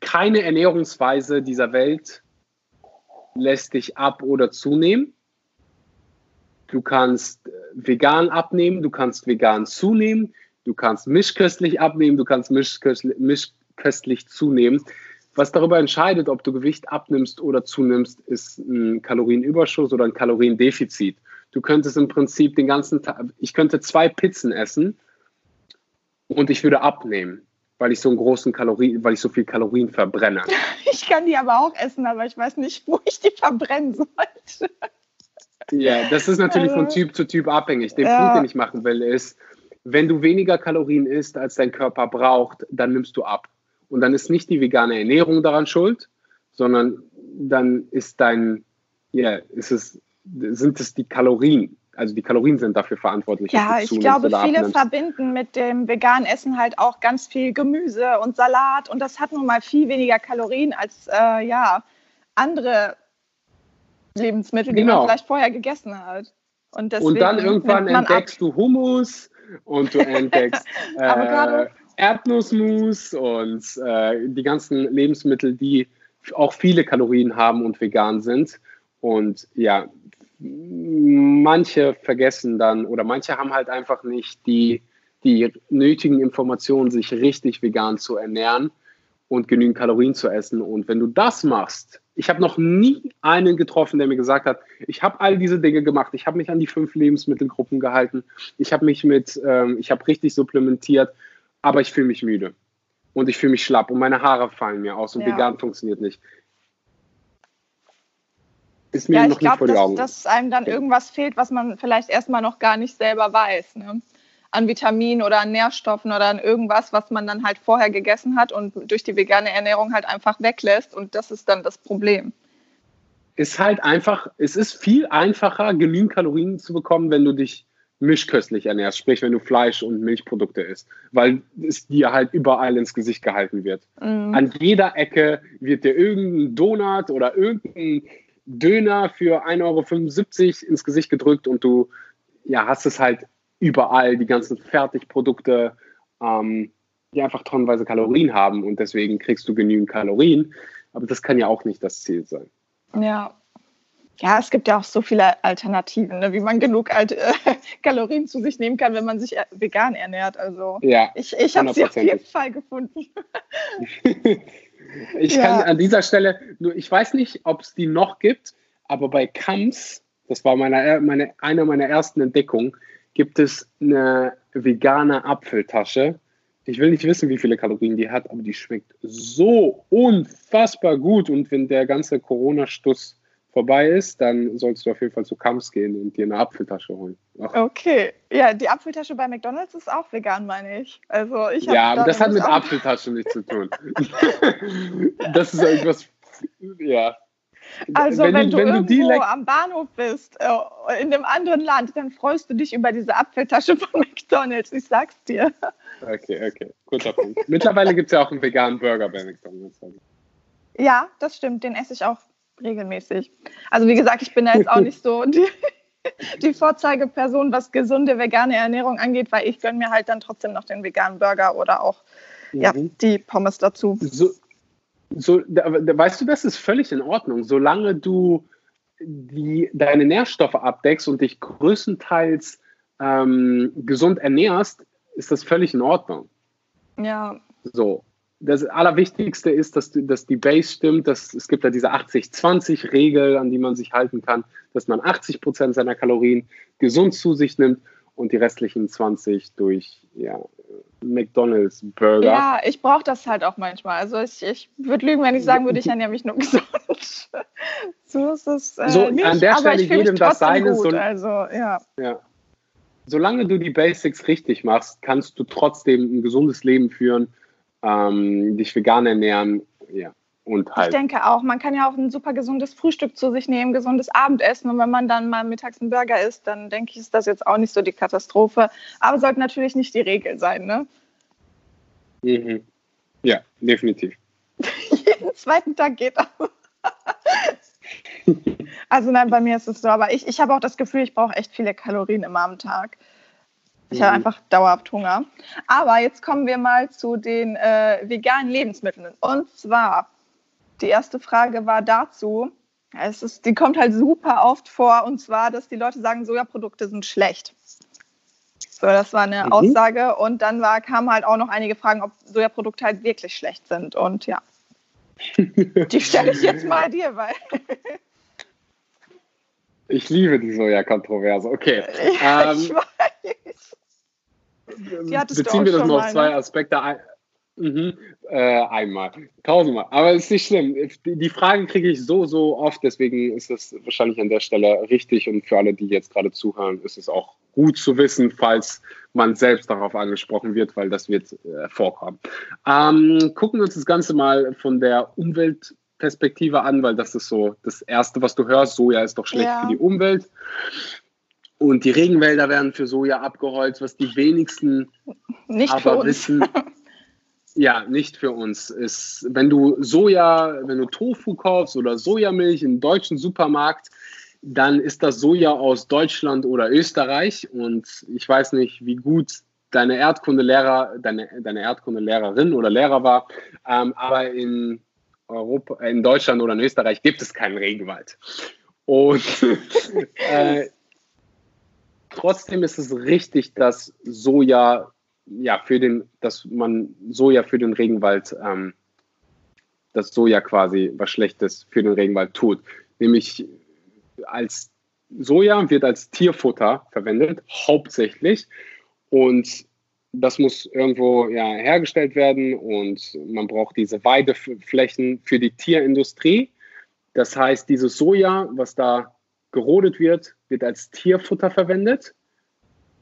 keine Ernährungsweise dieser Welt lässt dich ab oder zunehmen. Du kannst äh, vegan abnehmen, du kannst vegan zunehmen, du kannst mischköstlich abnehmen, du kannst mischköstlich, mischköstlich zunehmen. Was darüber entscheidet, ob du Gewicht abnimmst oder zunimmst, ist ein Kalorienüberschuss oder ein Kaloriendefizit. Du könntest im Prinzip den ganzen Tag, ich könnte zwei Pizzen essen und ich würde abnehmen, weil ich so einen großen Kalorien, weil ich so viel Kalorien verbrenne. Ich kann die aber auch essen, aber ich weiß nicht, wo ich die verbrennen sollte. Ja, das ist natürlich von Typ zu Typ abhängig. Den ja. Punkt, den ich machen will, ist, wenn du weniger Kalorien isst, als dein Körper braucht, dann nimmst du ab. Und dann ist nicht die vegane Ernährung daran schuld, sondern dann ist dein, ja, ist es, sind es die Kalorien. Also die Kalorien sind dafür verantwortlich. Ja, ich glaube, viele verbinden mit dem veganen Essen halt auch ganz viel Gemüse und Salat und das hat nun mal viel weniger Kalorien als äh, ja andere Lebensmittel, genau. die man genau. vielleicht vorher gegessen hat. Und, und dann irgendwann entdeckst ab. du Hummus und du entdeckst äh, Erdnussmus und äh, die ganzen Lebensmittel, die auch viele Kalorien haben und vegan sind. Und ja, manche vergessen dann oder manche haben halt einfach nicht die, die nötigen Informationen, sich richtig vegan zu ernähren und genügend Kalorien zu essen. Und wenn du das machst, ich habe noch nie einen getroffen, der mir gesagt hat, ich habe all diese Dinge gemacht, ich habe mich an die fünf Lebensmittelgruppen gehalten, ich habe mich mit, ähm, ich habe richtig supplementiert, aber ich fühle mich müde und ich fühle mich schlapp und meine Haare fallen mir aus und ja. vegan funktioniert nicht. Ist mir ja, noch ich glaube, dass, dass einem dann irgendwas fehlt, was man vielleicht erstmal noch gar nicht selber weiß. Ne? An Vitaminen oder an Nährstoffen oder an irgendwas, was man dann halt vorher gegessen hat und durch die vegane Ernährung halt einfach weglässt. Und das ist dann das Problem. Ist halt einfach, es ist viel einfacher, genügend Kalorien zu bekommen, wenn du dich mischköstlich ernährst, sprich wenn du Fleisch und Milchprodukte isst, weil es dir halt überall ins Gesicht gehalten wird. Mhm. An jeder Ecke wird dir irgendein Donut oder irgendein Döner für 1,75 Euro ins Gesicht gedrückt und du ja, hast es halt überall, die ganzen Fertigprodukte, ähm, die einfach tonnenweise Kalorien haben und deswegen kriegst du genügend Kalorien. Aber das kann ja auch nicht das Ziel sein. Ja, ja, es gibt ja auch so viele Alternativen, ne, wie man genug Alt äh, Kalorien zu sich nehmen kann, wenn man sich vegan ernährt. Also ja, ich, ich habe sie auf jeden Fall gefunden. ich ja. kann an dieser Stelle, nur ich weiß nicht, ob es die noch gibt, aber bei Kams, das war meine, meine, eine meiner ersten Entdeckungen, gibt es eine vegane Apfeltasche. Ich will nicht wissen, wie viele Kalorien die hat, aber die schmeckt so unfassbar gut. Und wenn der ganze Corona-Stuss vorbei ist, dann sollst du auf jeden Fall zu Kams gehen und dir eine Apfeltasche holen. Ach. Okay, ja, die Apfeltasche bei McDonalds ist auch vegan, meine ich. Also ich ja, aber das hat mit Apfeltasche nichts zu tun. das ist irgendwas, ja. Also wenn, wenn du, wenn du irgendwo am Bahnhof bist, äh, in einem anderen Land, dann freust du dich über diese Apfeltasche von McDonalds, ich sag's dir. Okay, okay, guter Punkt. Mittlerweile gibt es ja auch einen veganen Burger bei McDonalds. Ja, das stimmt, den esse ich auch regelmäßig. Also wie gesagt, ich bin da jetzt auch nicht so die, die Vorzeigeperson, was gesunde vegane Ernährung angeht, weil ich gönne mir halt dann trotzdem noch den veganen Burger oder auch mhm. ja, die Pommes dazu. So, so, da, da, weißt du, das ist völlig in Ordnung, solange du die, deine Nährstoffe abdeckst und dich größtenteils ähm, gesund ernährst, ist das völlig in Ordnung. Ja. So, das Allerwichtigste ist, dass, dass die Base stimmt. Dass, es gibt ja diese 80-20-Regel, an die man sich halten kann, dass man 80 Prozent seiner Kalorien gesund zu sich nimmt und die restlichen 20 durch ja, McDonalds Burger. Ja, ich brauche das halt auch manchmal. Also ich, ich würde lügen, wenn ich sagen würde, ich ernähre mich nur gesund. so ist es äh, so, nicht, an der Stelle jedem das seine. Gut, so, also, ja. ja. Solange du die Basics richtig machst, kannst du trotzdem ein gesundes Leben führen ähm, dich vegan ernähren, ja. Und halt. Ich denke auch, man kann ja auch ein super gesundes Frühstück zu sich nehmen, gesundes Abendessen. Und wenn man dann mal mittags einen Burger isst, dann denke ich, ist das jetzt auch nicht so die Katastrophe. Aber sollte natürlich nicht die Regel sein, ne? Mhm. Ja, definitiv. Jeden zweiten Tag geht das. also nein, bei mir ist es so. Aber ich, ich habe auch das Gefühl, ich brauche echt viele Kalorien immer am Tag. Ich mhm. habe einfach dauerhaft Hunger. Aber jetzt kommen wir mal zu den äh, veganen Lebensmitteln. Und zwar, die erste Frage war dazu, es ist, die kommt halt super oft vor, und zwar, dass die Leute sagen, Sojaprodukte sind schlecht. So, das war eine mhm. Aussage. Und dann war, kamen halt auch noch einige Fragen, ob Sojaprodukte halt wirklich schlecht sind. Und ja, die stelle ich jetzt mal dir, weil. ich liebe die Soja-Kontroverse. Okay. Ja, ähm, ich weiß beziehen wir das nur auf zwei ne? Aspekte ein. Mhm, äh, einmal, tausendmal. Aber es ist nicht schlimm. Die Fragen kriege ich so, so oft, deswegen ist es wahrscheinlich an der Stelle richtig und für alle, die jetzt gerade zuhören, ist es auch gut zu wissen, falls man selbst darauf angesprochen wird, weil das wird äh, vorkommen. Ähm, gucken wir uns das Ganze mal von der Umweltperspektive an, weil das ist so das Erste, was du hörst. Soja ist doch schlecht ja. für die Umwelt. Und die Regenwälder werden für Soja abgeholzt, was die wenigsten nicht aber wissen. Ja, nicht für uns. Ist, wenn du Soja, wenn du Tofu kaufst oder Sojamilch im deutschen Supermarkt, dann ist das Soja aus Deutschland oder Österreich. Und ich weiß nicht, wie gut deine Erdkundelehrer, deine, deine Erdkundelehrerin oder Lehrer war, ähm, aber in Europa, in Deutschland oder in Österreich gibt es keinen Regenwald. Und äh, Trotzdem ist es richtig, dass Soja, ja, für den, dass man Soja für den Regenwald, ähm, dass Soja quasi was Schlechtes für den Regenwald tut. Nämlich als Soja wird als Tierfutter verwendet, hauptsächlich. Und das muss irgendwo ja, hergestellt werden und man braucht diese Weideflächen für die Tierindustrie. Das heißt, dieses Soja, was da gerodet wird, wird als Tierfutter verwendet.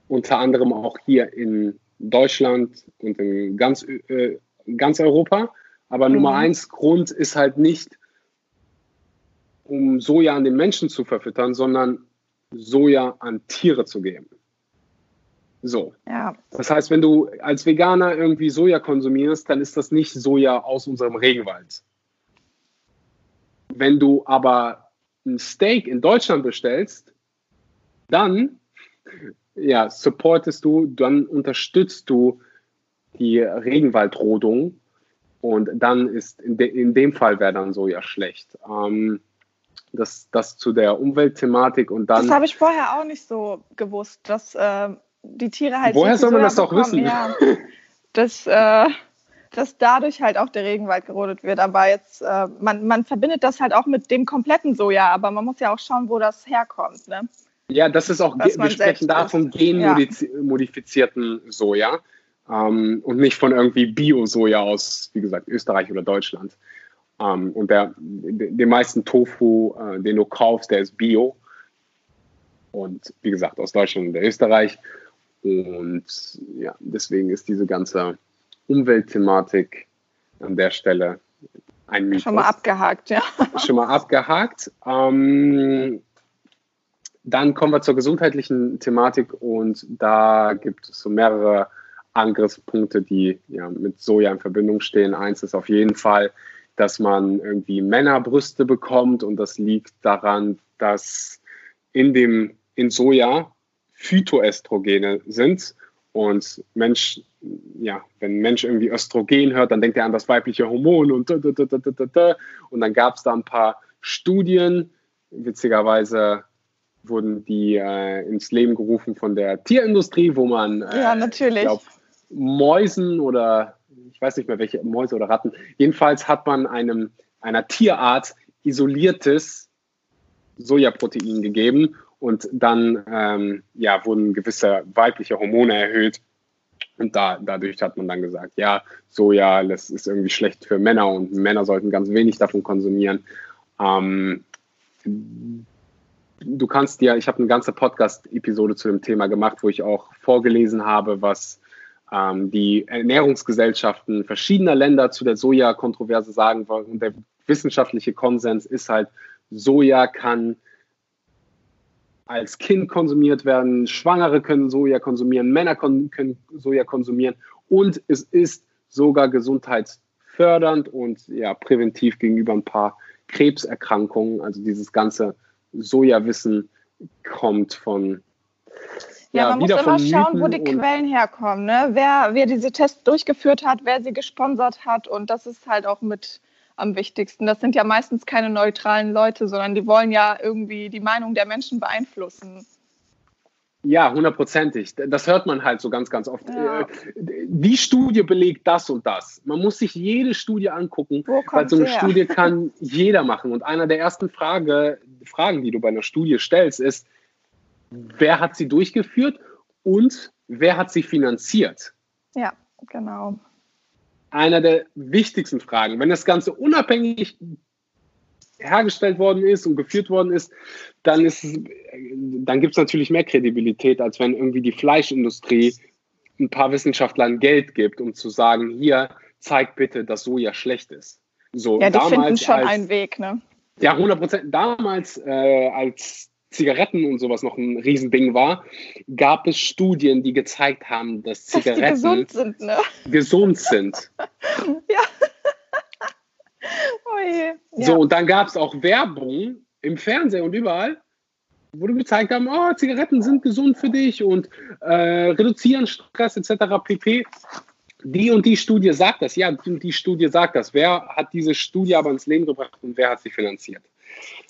Unter anderem auch hier in Deutschland und in ganz, äh, ganz Europa. Aber mhm. Nummer eins Grund ist halt nicht, um Soja an den Menschen zu verfüttern, sondern Soja an Tiere zu geben. So. Ja. Das heißt, wenn du als Veganer irgendwie Soja konsumierst, dann ist das nicht Soja aus unserem Regenwald. Wenn du aber ein Steak in Deutschland bestellst, dann ja, supportest du, dann unterstützt du die Regenwaldrodung und dann ist in, de, in dem Fall wäre dann Soja schlecht. Ähm, das, das zu der Umweltthematik und dann. Das habe ich vorher auch nicht so gewusst, dass äh, die Tiere halt. Woher soll man das doch wissen? Ja, dass, äh, dass dadurch halt auch der Regenwald gerodet wird. Aber jetzt, äh, man, man verbindet das halt auch mit dem kompletten Soja, aber man muss ja auch schauen, wo das herkommt. Ne? Ja, das ist auch, wir sprechen da von genmodifizierten ja. Soja ähm, und nicht von irgendwie Bio-Soja aus, wie gesagt, Österreich oder Deutschland. Ähm, und der, den meisten Tofu, äh, den du kaufst, der ist Bio. Und wie gesagt, aus Deutschland und Österreich. Und ja, deswegen ist diese ganze Umweltthematik an der Stelle ein Mythos. Schon mal abgehakt, ja. Schon mal abgehakt. Ähm, dann kommen wir zur gesundheitlichen Thematik und da gibt es so mehrere Angriffspunkte, die ja, mit Soja in Verbindung stehen. Eins ist auf jeden Fall, dass man irgendwie Männerbrüste bekommt und das liegt daran, dass in dem in Soja Phytoestrogene sind und Mensch, ja, wenn ein Mensch irgendwie Östrogen hört, dann denkt er an das weibliche Hormon und und dann gab es da ein paar Studien, witzigerweise wurden die äh, ins Leben gerufen von der Tierindustrie, wo man äh, ja, natürlich. Glaub, Mäusen oder ich weiß nicht mehr welche Mäuse oder Ratten. Jedenfalls hat man einem, einer Tierart isoliertes Sojaprotein gegeben und dann ähm, ja, wurden gewisse weibliche Hormone erhöht. Und da, dadurch hat man dann gesagt, ja, Soja das ist irgendwie schlecht für Männer und Männer sollten ganz wenig davon konsumieren. Ähm, du kannst dir, ich habe eine ganze Podcast-Episode zu dem Thema gemacht, wo ich auch vorgelesen habe, was ähm, die Ernährungsgesellschaften verschiedener Länder zu der Soja-Kontroverse sagen wollen. Und der wissenschaftliche Konsens ist halt, Soja kann als Kind konsumiert werden, Schwangere können Soja konsumieren, Männer können Soja konsumieren und es ist sogar gesundheitsfördernd und ja, präventiv gegenüber ein paar Krebserkrankungen. Also dieses ganze Sojawissen kommt von ja, ja man muss immer schauen, wo die Quellen herkommen. Ne? Wer, wer diese Tests durchgeführt hat, wer sie gesponsert hat. Und das ist halt auch mit am wichtigsten. Das sind ja meistens keine neutralen Leute, sondern die wollen ja irgendwie die Meinung der Menschen beeinflussen. Ja, hundertprozentig. Das hört man halt so ganz, ganz oft. Ja. Äh, die Studie belegt das und das. Man muss sich jede Studie angucken, weil so eine her? Studie kann jeder machen. Und einer der ersten Frage, Fragen, die du bei einer Studie stellst, ist, wer hat sie durchgeführt und wer hat sie finanziert? Ja, genau. Einer der wichtigsten Fragen. Wenn das Ganze unabhängig hergestellt worden ist und geführt worden ist, dann, ist dann gibt es natürlich mehr Kredibilität, als wenn irgendwie die Fleischindustrie ein paar Wissenschaftlern Geld gibt, um zu sagen, hier, zeig bitte, dass Soja schlecht ist. So, ja, die finden schon als, einen Weg, ne? Ja, 100 Prozent. Damals, äh, als Zigaretten und sowas noch ein Riesending war, gab es Studien, die gezeigt haben, dass Zigaretten dass gesund sind. Ne? Gesund sind. ja. oh je. So, ja. und dann gab es auch Werbung im Fernsehen und überall, wo du gezeigt haben, oh, Zigaretten sind gesund für dich und äh, reduzieren Stress etc. pp. Die und die Studie sagt das, ja, die und die Studie sagt das. Wer hat diese Studie aber ins Leben gebracht und wer hat sie finanziert?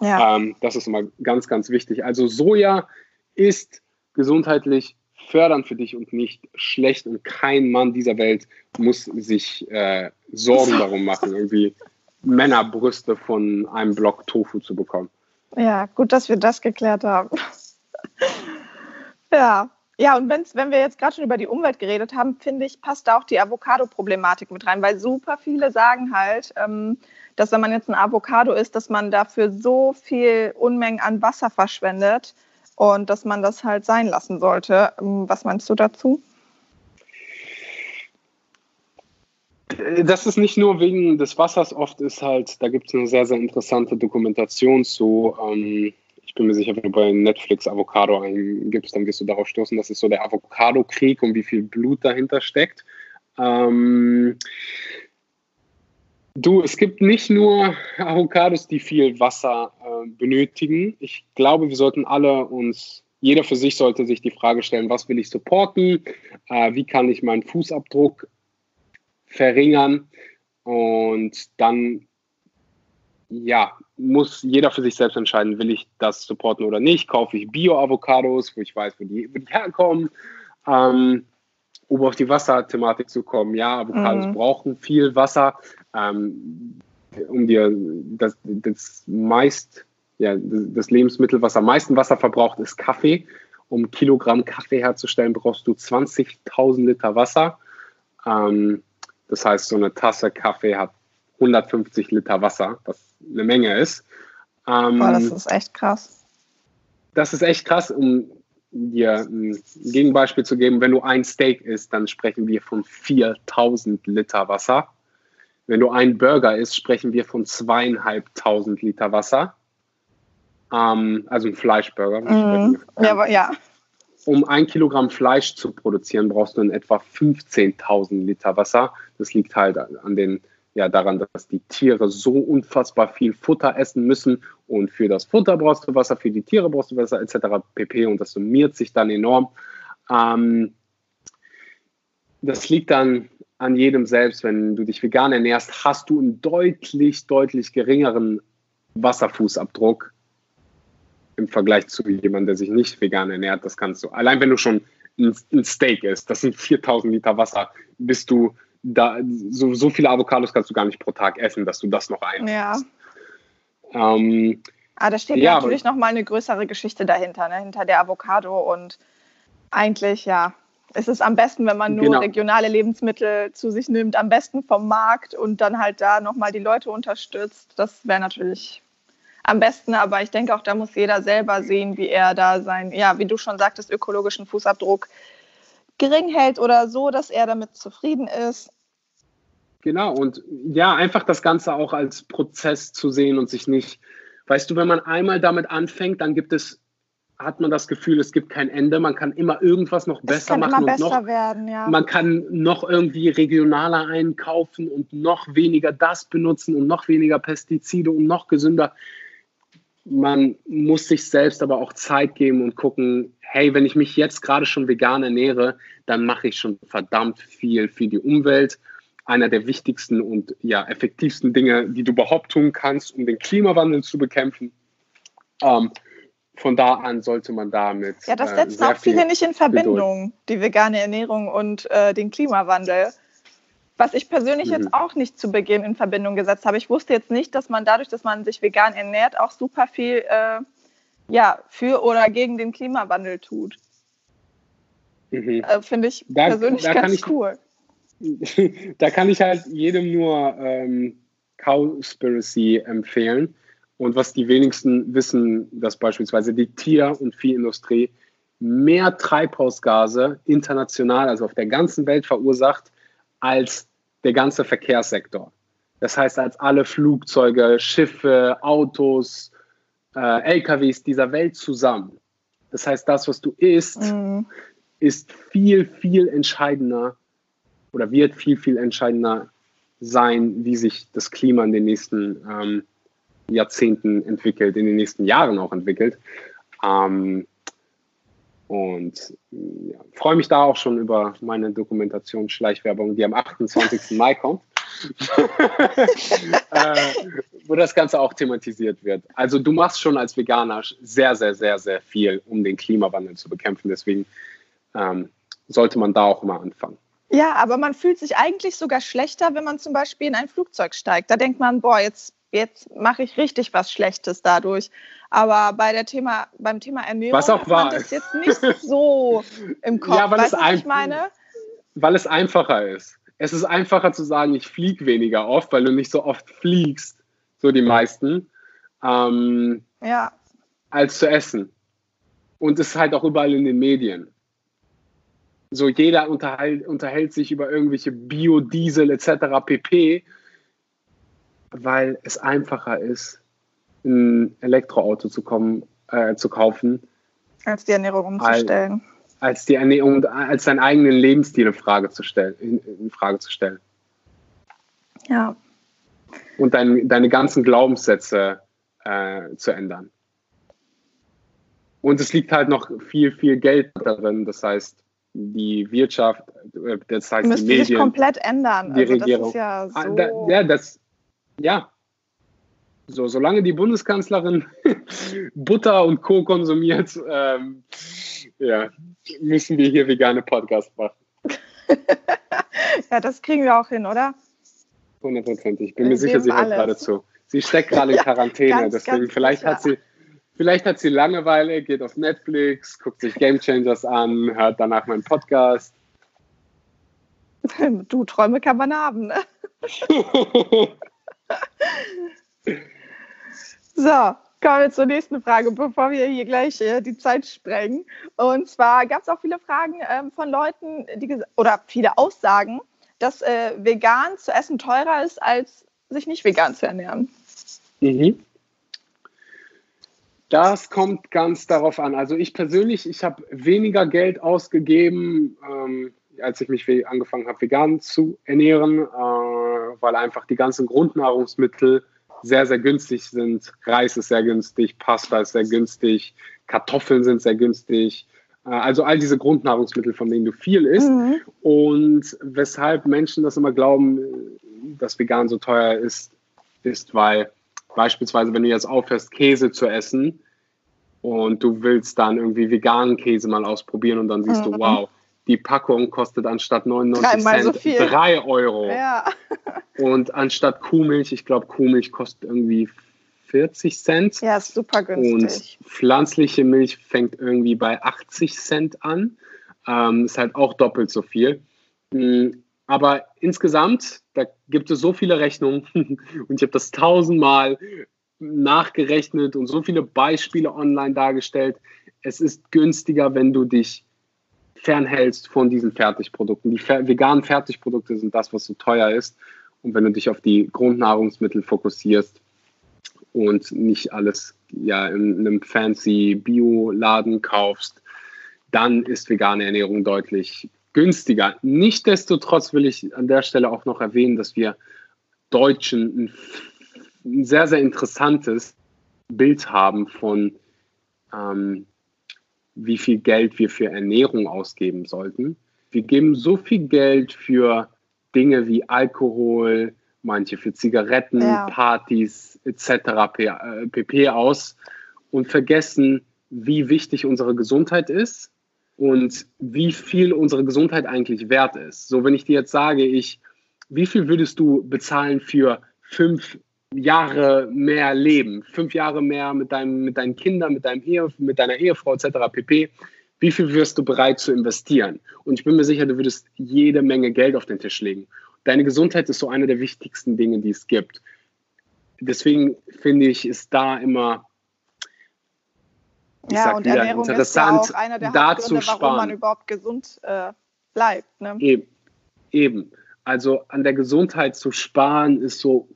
Ja. Ähm, das ist immer ganz, ganz wichtig. Also Soja ist gesundheitlich fördernd für dich und nicht schlecht und kein Mann dieser Welt muss sich äh, Sorgen darum machen, irgendwie Männerbrüste von einem Block Tofu zu bekommen. Ja, gut, dass wir das geklärt haben. ja. Ja, und wenn's, wenn wir jetzt gerade schon über die Umwelt geredet haben, finde ich, passt da auch die Avocado-Problematik mit rein, weil super viele sagen halt, ähm, dass wenn man jetzt ein Avocado isst, dass man dafür so viel Unmengen an Wasser verschwendet und dass man das halt sein lassen sollte. Ähm, was meinst du dazu? Das ist nicht nur wegen des Wassers, oft ist halt, da gibt es eine sehr, sehr interessante Dokumentation zu. Ähm, ich bin mir sicher, wenn du bei Netflix Avocado eingibst, dann wirst du darauf stoßen, das ist so der Avocado-Krieg und wie viel Blut dahinter steckt. Ähm, du, es gibt nicht nur Avocados, die viel Wasser äh, benötigen. Ich glaube, wir sollten alle uns, jeder für sich sollte sich die Frage stellen, was will ich supporten? Äh, wie kann ich meinen Fußabdruck verringern? Und dann ja, muss jeder für sich selbst entscheiden, will ich das supporten oder nicht. Kaufe ich Bio-Avocados, wo ich weiß, wo die, wo die herkommen. Ähm, um auf die Wasserthematik zu kommen, ja, Avocados mhm. brauchen viel Wasser. Ähm, um dir das, das meist, ja, das Lebensmittel, was am meisten Wasser verbraucht, ist Kaffee. Um Kilogramm Kaffee herzustellen, brauchst du 20.000 Liter Wasser. Ähm, das heißt, so eine Tasse Kaffee hat 150 Liter Wasser, was eine Menge ist. Ähm, Boah, das ist echt krass. Das ist echt krass, um dir ein Gegenbeispiel zu geben. Wenn du ein Steak isst, dann sprechen wir von 4000 Liter Wasser. Wenn du einen Burger isst, sprechen wir von zweieinhalbtausend Liter Wasser. Ähm, also ein Fleischburger. Mhm. Ja, aber, ja. Um ein Kilogramm Fleisch zu produzieren, brauchst du in etwa 15.000 Liter Wasser. Das liegt halt an den ja daran, dass die Tiere so unfassbar viel Futter essen müssen und für das Futter brauchst du Wasser, für die Tiere brauchst du Wasser etc. pp. Und das summiert sich dann enorm. Ähm, das liegt dann an jedem selbst. Wenn du dich vegan ernährst, hast du einen deutlich, deutlich geringeren Wasserfußabdruck im Vergleich zu jemandem, der sich nicht vegan ernährt. Das kannst du. Allein wenn du schon ein Steak isst, das sind 4000 Liter Wasser, bist du da, so, so viele Avocados kannst du gar nicht pro Tag essen, dass du das noch einnimmst. Ja. Ähm, ah, da steht ja, natürlich noch mal eine größere Geschichte dahinter, ne? hinter der Avocado und eigentlich, ja, es ist am besten, wenn man nur genau. regionale Lebensmittel zu sich nimmt, am besten vom Markt und dann halt da nochmal die Leute unterstützt. Das wäre natürlich am besten, aber ich denke auch, da muss jeder selber sehen, wie er da sein, ja, wie du schon sagtest, ökologischen Fußabdruck gering hält oder so, dass er damit zufrieden ist. Genau, und ja, einfach das Ganze auch als Prozess zu sehen und sich nicht, weißt du, wenn man einmal damit anfängt, dann gibt es, hat man das Gefühl, es gibt kein Ende, man kann immer irgendwas noch besser machen. Immer besser noch, werden, ja. Man kann noch irgendwie regionaler einkaufen und noch weniger das benutzen und noch weniger Pestizide und noch gesünder. Man muss sich selbst aber auch Zeit geben und gucken, hey, wenn ich mich jetzt gerade schon vegan ernähre, dann mache ich schon verdammt viel für die Umwelt. Einer der wichtigsten und ja, effektivsten Dinge, die du überhaupt tun kannst, um den Klimawandel zu bekämpfen. Ähm, von da an sollte man damit. Ja, das äh, setzen äh, auch viele nicht in Verbindung, Geduld. die vegane Ernährung und äh, den Klimawandel. Was ich persönlich mhm. jetzt auch nicht zu Beginn in Verbindung gesetzt habe. Ich wusste jetzt nicht, dass man dadurch, dass man sich vegan ernährt, auch super viel äh, ja, für oder gegen den Klimawandel tut. Mhm. Äh, Finde ich da, persönlich da ganz ich, cool. da kann ich halt jedem nur ähm, Cowspiracy empfehlen. Und was die wenigsten wissen, dass beispielsweise die Tier- und Viehindustrie mehr Treibhausgase international, also auf der ganzen Welt verursacht, als der ganze Verkehrssektor. Das heißt, als alle Flugzeuge, Schiffe, Autos, äh, LKWs dieser Welt zusammen. Das heißt, das, was du isst, mhm. ist viel, viel entscheidender oder wird viel, viel entscheidender sein, wie sich das Klima in den nächsten ähm, Jahrzehnten entwickelt, in den nächsten Jahren auch entwickelt. Ähm, und ja, freue mich da auch schon über meine Dokumentation Schleichwerbung, die am 28. Mai kommt. äh, wo das Ganze auch thematisiert wird. Also du machst schon als Veganer sehr, sehr, sehr, sehr viel, um den Klimawandel zu bekämpfen. Deswegen ähm, sollte man da auch mal anfangen. Ja, aber man fühlt sich eigentlich sogar schlechter, wenn man zum Beispiel in ein Flugzeug steigt. Da denkt man, boah, jetzt, jetzt mache ich richtig was Schlechtes dadurch. Aber bei der Thema, beim Thema Ernährung was auch war. das jetzt nicht so im Kopf. Ja, weil, weißt es, ein, ich meine? weil es einfacher ist es ist einfacher zu sagen, ich fliege weniger oft, weil du nicht so oft fliegst, so die meisten, ähm, ja. als zu essen. Und es ist halt auch überall in den Medien. So jeder unterhält, unterhält sich über irgendwelche Biodiesel etc. pp, weil es einfacher ist, in ein Elektroauto zu kommen, äh, zu kaufen. Als die Ernährung umzustellen. Als, als die Ernährung, als deinen eigenen Lebensstil in Frage zu stellen. In, in Frage zu stellen. Ja. Und dein, deine ganzen Glaubenssätze äh, zu ändern. Und es liegt halt noch viel, viel Geld darin. Das heißt, die Wirtschaft, äh, das heißt die Medien. sich komplett ändern. Die also Regierung. Das ist ja, Ah, so ja, das, ja. So, solange die Bundeskanzlerin Butter und Co. konsumiert, ähm, ja, müssen wir hier vegane Podcasts machen. ja, das kriegen wir auch hin, oder? Hundertprozentig. Ich bin Wir mir sicher, sie hört gerade zu. Sie steckt gerade in Quarantäne, ganz, deswegen ganz vielleicht hat sicher. sie, vielleicht hat sie Langeweile, geht auf Netflix, guckt sich Game Changers an, hört danach meinen Podcast. Du, Träume kann man haben, ne? So, kommen wir zur nächsten Frage, bevor wir hier gleich äh, die Zeit sprengen. Und zwar gab es auch viele Fragen ähm, von Leuten, die oder viele Aussagen, dass äh, vegan zu essen teurer ist, als sich nicht vegan zu ernähren. Mhm. Das kommt ganz darauf an. Also ich persönlich, ich habe weniger Geld ausgegeben, ähm, als ich mich angefangen habe, vegan zu ernähren, äh, weil einfach die ganzen Grundnahrungsmittel sehr, sehr günstig sind. Reis ist sehr günstig, Pasta ist sehr günstig, Kartoffeln sind sehr günstig. Äh, also all diese Grundnahrungsmittel, von denen du viel isst. Mhm. Und weshalb Menschen das immer glauben, dass vegan so teuer ist, ist, weil beispielsweise, wenn du jetzt aufhörst, Käse zu essen und du willst dann irgendwie veganen Käse mal ausprobieren und dann siehst du, Mhm. wow, die Packung kostet anstatt 99 Dreimal so Cent. 3 Euro. Ja, Und anstatt Kuhmilch, ich glaube, Kuhmilch kostet irgendwie 40 Cent. ja, ist super günstig. Und pflanzliche Milch fängt irgendwie bei 80 Cent an. Ähm, ist halt auch doppelt so viel. Mm, Aber insgesamt, da gibt es so viele Rechnungen und ich habe das tausendmal nachgerechnet und so viele Beispiele online dargestellt. Es ist günstiger, wenn du dich fernhältst von diesen Fertigprodukten. Die fer veganen Fertigprodukte sind das, was so teuer ist. Und wenn du dich auf die Grundnahrungsmittel fokussierst, und nicht alles ja in einem fancy Bioladen kaufst, dann ist vegane Ernährung deutlich günstiger. Nichtsdestotrotz will ich an der Stelle auch noch erwähnen, dass wir Deutschen ein, sehr, sehr interessantes Bild haben von, ähm, wie viel Geld wir für Ernährung ausgeben sollten. Wir geben so viel Geld für Dinge wie Alkohol, manche für Zigaretten, Ja. Partys etc. P- äh, pp. aus und vergessen, wie wichtig unsere Gesundheit ist und wie viel unsere Gesundheit eigentlich wert ist. So, wenn ich dir jetzt sage, ich, wie viel würdest du bezahlen für fünf Jahre mehr Leben, fünf Jahre mehr mit, deinem, mit deinen Kindern, mit, deinem Ehe, mit deiner Ehefrau etc. pp. Wie viel wirst du bereit zu investieren? Und ich bin mir sicher, du würdest jede Menge Geld auf den Tisch legen. Deine Gesundheit ist so eine der wichtigsten Dinge, die es gibt. Deswegen finde ich, ist da immer ich ja, und wieder, Ernährung ist ja interessant, auch einer der da Hauptgründe, zu warum sparen. man überhaupt gesund äh, bleibt. Ne? Eben. Eben. Also an der Gesundheit zu sparen ist so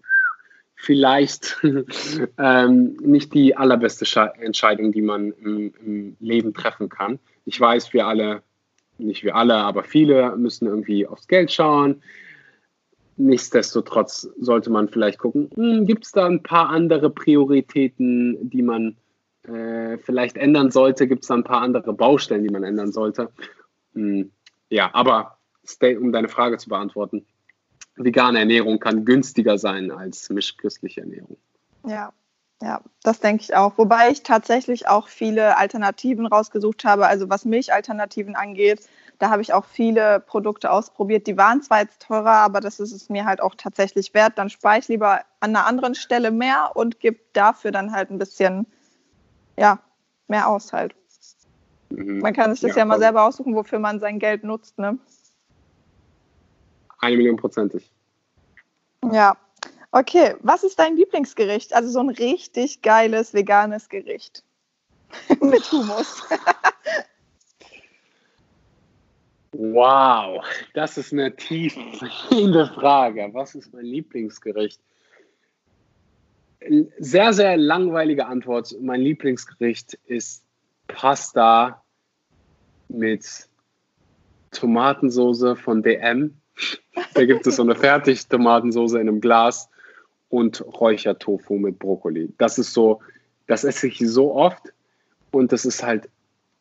vielleicht ähm, nicht die allerbeste Sche- Entscheidung, die man im, im Leben treffen kann. Ich weiß, wir alle, nicht wir alle, aber viele müssen irgendwie aufs Geld schauen. Nichtsdestotrotz sollte man vielleicht gucken, gibt es da ein paar andere Prioritäten, die man äh, vielleicht ändern sollte? Gibt es da ein paar andere Baustellen, die man ändern sollte? Hm, ja, aber um deine Frage zu beantworten, vegane Ernährung kann günstiger sein als mischköstliche Ernährung. Ja, ja, das denke ich auch. Wobei ich tatsächlich auch viele Alternativen rausgesucht habe. Also was Milchalternativen angeht, da habe ich auch viele Produkte ausprobiert. Die waren zwar jetzt teurer, aber das ist es mir halt auch tatsächlich wert. Dann spare ich lieber an einer anderen Stelle mehr und gebe dafür dann halt ein bisschen, ja, mehr aus halt. Mhm. Man kann sich das ja, Ja, mal voll. selber aussuchen, wofür man sein Geld nutzt, ne? Eine Million prozentig. Ja. Okay, was ist dein Lieblingsgericht? Also so ein richtig geiles veganes Gericht. Mit Humus. Wow, das ist eine tiefgehende Frage. Was ist mein Lieblingsgericht? sehr, sehr langweilige Antwort. Mein Lieblingsgericht ist Pasta mit Tomatensoße von DM. Da gibt es so eine Fertig-Tomatensoße in einem Glas und Räuchertofu mit Brokkoli. Das ist so, das esse ich so oft und das ist halt,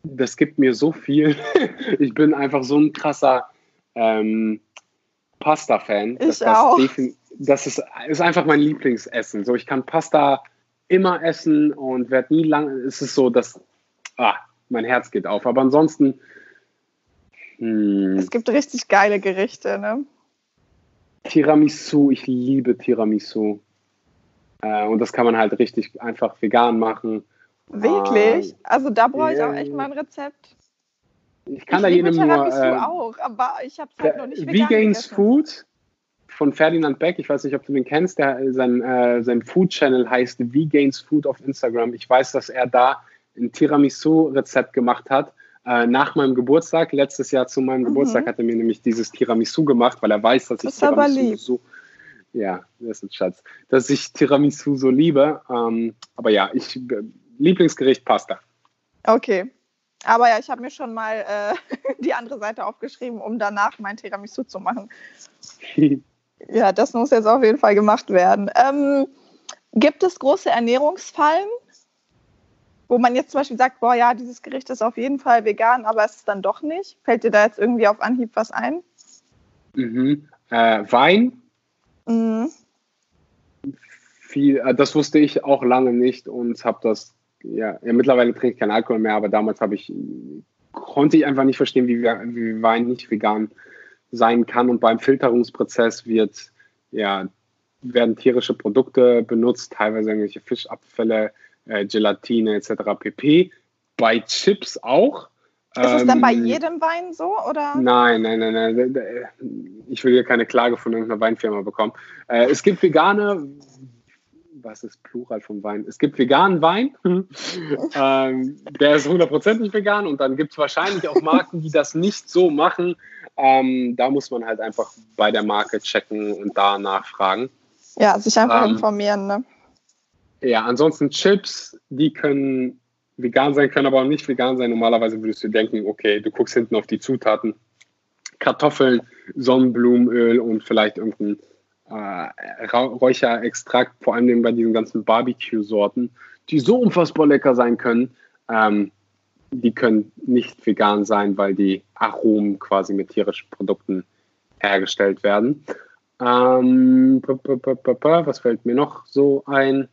das gibt mir so viel. ich bin einfach so ein krasser ähm, Pasta-Fan. Ich auch. Das ist, ist einfach mein Lieblingsessen. So, ich kann Pasta immer essen und werde nie lang. Es ist so, dass ah, mein Herz geht auf. Aber ansonsten. Hm. Es gibt richtig geile Gerichte, ne? Tiramisu, ich liebe Tiramisu. Äh, und das kann man halt richtig einfach vegan machen. Wirklich? Äh, also da brauche ich auch echt mal ein Rezept. Ich kann ich da jedem nur. Äh, auch, aber ich habe es halt noch nicht vegan Vegans Food von Ferdinand Beck, ich weiß nicht, ob du den kennst, der, sein, äh, sein Food-Channel heißt Vegans Food auf Instagram. Ich weiß, dass er da ein Tiramisu-Rezept gemacht hat. Äh, nach meinem Geburtstag, letztes Jahr zu meinem mhm. Geburtstag, hat er mir nämlich dieses Tiramisu gemacht, weil er weiß, dass ich das Tiramisu so. Ja, das ist ein Schatz. Dass ich Tiramisu so liebe. Ähm, aber ja, ich Lieblingsgericht Pasta. Okay. Aber ja, ich habe mir schon mal äh, die andere Seite aufgeschrieben, um danach mein Tiramisu zu machen. ja, das muss jetzt auf jeden Fall gemacht werden. Ähm, gibt es große Ernährungsfallen, wo man jetzt zum Beispiel sagt, boah, ja, dieses Gericht ist auf jeden Fall vegan, aber es ist dann doch nicht? Fällt dir da jetzt irgendwie auf Anhieb was ein? Mhm. Äh, Wein. Mhm. Viel, äh, das wusste ich auch lange nicht und habe das, ja, ja, mittlerweile trinke ich keinen Alkohol mehr, aber damals habe ich, konnte ich einfach nicht verstehen, wie, wie Wein nicht vegan sein kann. Und beim Filterungsprozess wird, ja, werden tierische Produkte benutzt, teilweise irgendwelche Fischabfälle, äh, Gelatine etc. pp. Bei Chips auch. Ist es dann bei ähm, jedem Wein so? Oder? Nein, nein, nein, nein. Ich will hier keine Klage von irgendeiner Weinfirma bekommen. Äh, es gibt vegane, was ist Plural vom Wein? Es gibt veganen Wein, ähm, der ist hundertprozentig vegan und dann gibt es wahrscheinlich auch Marken, die das nicht so machen. Ähm, da muss man halt einfach bei der Marke checken und da nachfragen. Ja, sich einfach ähm, informieren, ne? Ja, ansonsten Chips, die können vegan sein, können aber auch nicht vegan sein. Normalerweise würdest du denken, okay, du guckst hinten auf die Zutaten. Kartoffeln, Sonnenblumenöl und vielleicht irgendein äh, Räucherextrakt, vor allem bei diesen ganzen Barbecue-Sorten, die so unfassbar lecker sein können. Ähm, die können nicht vegan sein, weil die Aromen quasi mit tierischen Produkten hergestellt werden. Ähm, was fällt mir noch so ein?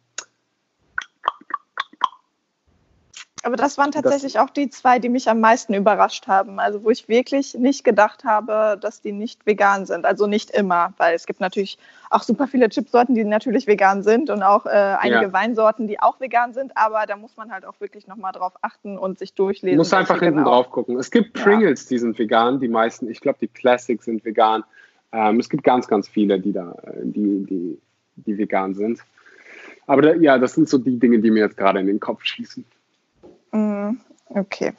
Aber das waren tatsächlich das, auch die zwei, die mich am meisten überrascht haben. Also wo ich wirklich nicht gedacht habe, dass die nicht vegan sind. Also nicht immer, weil es gibt natürlich auch super viele Chipsorten, die natürlich vegan sind und auch äh, einige ja. Weinsorten, die auch vegan sind. Aber da muss man halt auch wirklich nochmal drauf achten und sich durchlesen. Muss einfach hinten genau. drauf gucken. Es gibt Pringles, ja. die sind vegan. Die meisten, ich glaube, die Classics sind vegan. Ähm, es gibt ganz, ganz viele, die da, äh, die, die, die vegan sind. Aber da, ja, das sind so die Dinge, die mir jetzt gerade in den Kopf schießen. Mm, okay.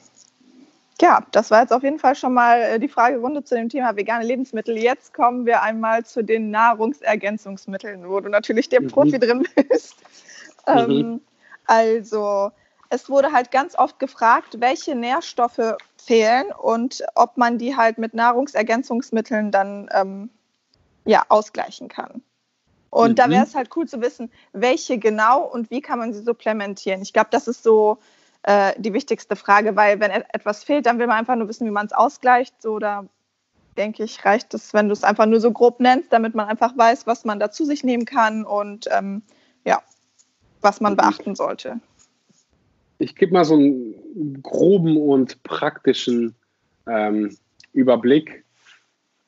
Ja, das war jetzt auf jeden Fall schon mal äh, die Fragerunde zu dem Thema vegane Lebensmittel. Jetzt kommen wir einmal zu den Nahrungsergänzungsmitteln, wo du natürlich der mhm. Profi drin bist. Mhm. Ähm, also, es wurde halt ganz oft gefragt, welche Nährstoffe fehlen und ob man die halt mit Nahrungsergänzungsmitteln dann ähm, ja, ausgleichen kann. Und mhm. da wäre es halt cool zu wissen, welche genau und wie kann man sie supplementieren. Ich glaube, das ist so äh, die wichtigste Frage, weil wenn etwas fehlt, dann will man einfach nur wissen, wie man es ausgleicht. So, da denke ich, reicht es, wenn du es einfach nur so grob nennst, damit man einfach weiß, was man da zu sich nehmen kann und ähm, ja, was man beachten sollte. Ich gebe mal so einen groben und praktischen ähm, Überblick.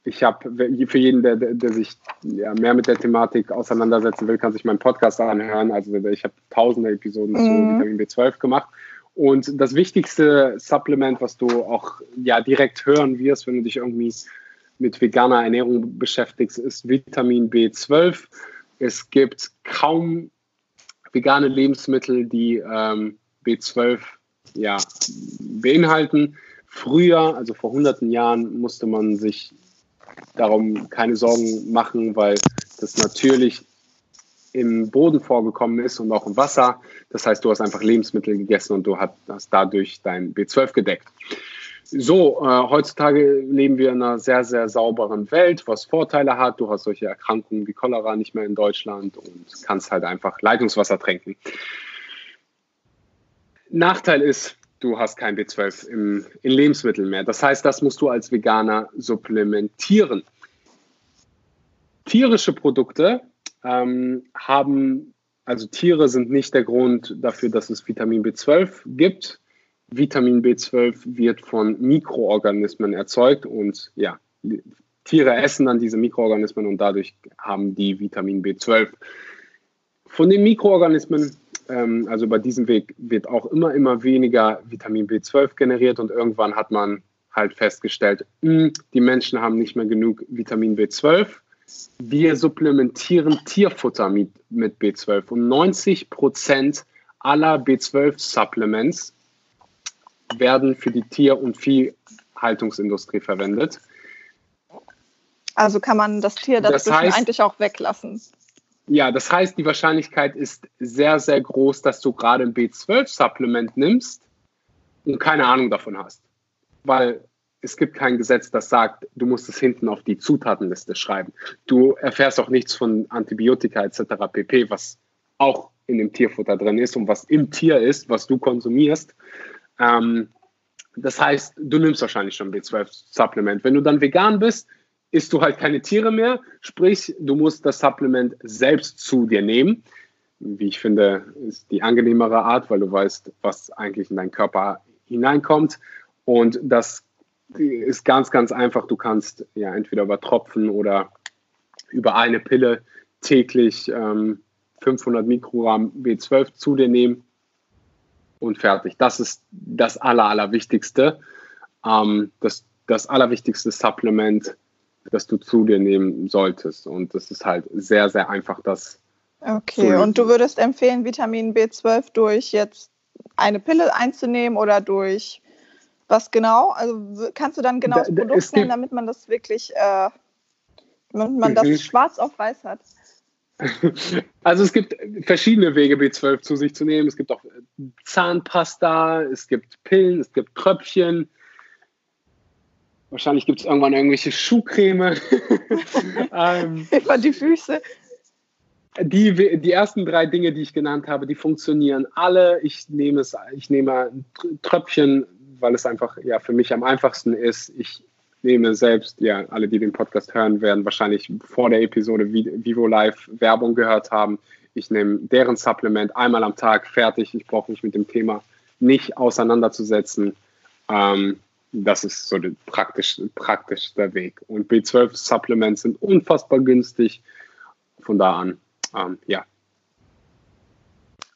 Ich habe für jeden, der, der sich ja, mehr mit der Thematik auseinandersetzen will, kann sich meinen Podcast anhören. Also ich habe tausende Episoden mhm. zu Vitamin B12 gemacht. Und das wichtigste Supplement, was du auch ja direkt hören wirst, wenn du dich irgendwie mit veganer Ernährung beschäftigst, ist Vitamin B12. Es gibt kaum vegane Lebensmittel, die ähm, B12 ja, beinhalten. Früher, also vor hunderten Jahren, musste man sich darum keine Sorgen machen, weil das natürlich im Boden vorgekommen ist und auch im Wasser. Das heißt, du hast einfach Lebensmittel gegessen und du hast dadurch dein B12 gedeckt. So, äh, heutzutage leben wir in einer sehr, sehr sauberen Welt, was Vorteile hat. Du hast solche Erkrankungen wie Cholera nicht mehr in Deutschland und kannst halt einfach Leitungswasser trinken. Nachteil ist, du hast kein B12 im, in Lebensmitteln mehr. Das heißt, das musst du als Veganer supplementieren. Tierische Produkte ähm, haben, also Tiere sind nicht der Grund dafür, dass es Vitamin B12 gibt. Vitamin B12 wird von Mikroorganismen erzeugt und ja, Tiere essen dann diese Mikroorganismen und dadurch haben die Vitamin B12. Von den Mikroorganismen, ähm, also bei diesem Weg, wird auch immer, immer weniger Vitamin B12 generiert und irgendwann hat man halt festgestellt, mh, hm, die Menschen haben nicht mehr genug Vitamin B12. Wir supplementieren Tierfutter mit, mit B12 und 90 Prozent aller B12-Supplements werden für die Tier- und Viehhaltungsindustrie verwendet. Also kann man das Tier dazwischen das heißt, eigentlich auch weglassen. Ja, das heißt, die Wahrscheinlichkeit ist sehr, sehr groß, dass du gerade ein B12-Supplement nimmst und keine Ahnung davon hast. Weil es gibt kein Gesetz, das sagt, du musst es hinten auf die Zutatenliste schreiben. Du erfährst auch nichts von Antibiotika etc. pp., was auch in dem Tierfutter drin ist und was im Tier ist, was du konsumierst. Ähm, das heißt, du nimmst wahrscheinlich schon B12-Supplement. Wenn du dann vegan bist, isst du halt keine Tiere mehr, sprich, du musst das Supplement selbst zu dir nehmen. Wie ich finde, ist die angenehmere Art, weil du weißt, was eigentlich in deinen Körper hineinkommt. Und das ist ganz, ganz einfach. Du kannst ja entweder über Tropfen oder über eine Pille täglich ähm, 500 Mikrogramm B12 zu dir nehmen und fertig. Das ist das Aller, Allerwichtigste. Ähm, das, das allerwichtigste Supplement, das du zu dir nehmen solltest. Und das ist halt sehr, sehr einfach, das. Okay, und du würdest empfehlen, Vitamin B12 durch jetzt eine Pille einzunehmen oder durch was genau? Also kannst du dann genau das Produkt nennen, damit man das wirklich, äh, damit man das mhm. schwarz auf weiß hat? Also es gibt verschiedene Wege, B12 zu sich zu nehmen. Es gibt auch Zahnpasta, es gibt Pillen, es gibt Tröpfchen. Wahrscheinlich gibt es irgendwann irgendwelche Schuhcreme. ähm, Über die Füße. Die, die ersten drei Dinge, die ich genannt habe, die funktionieren alle. Ich nehme es, ich nehme Tröpfchen, weil es einfach ja für mich am einfachsten ist. Ich nehme selbst, ja, alle, die den Podcast hören, werden wahrscheinlich vor der Episode Vivo Live Werbung gehört haben. Ich nehme deren Supplement einmal am Tag fertig. Ich brauche mich mit dem Thema nicht auseinanderzusetzen. Ähm, das ist so der praktisch, praktischste Weg. Und B12-Supplements sind unfassbar günstig. Von da an, ähm, ja.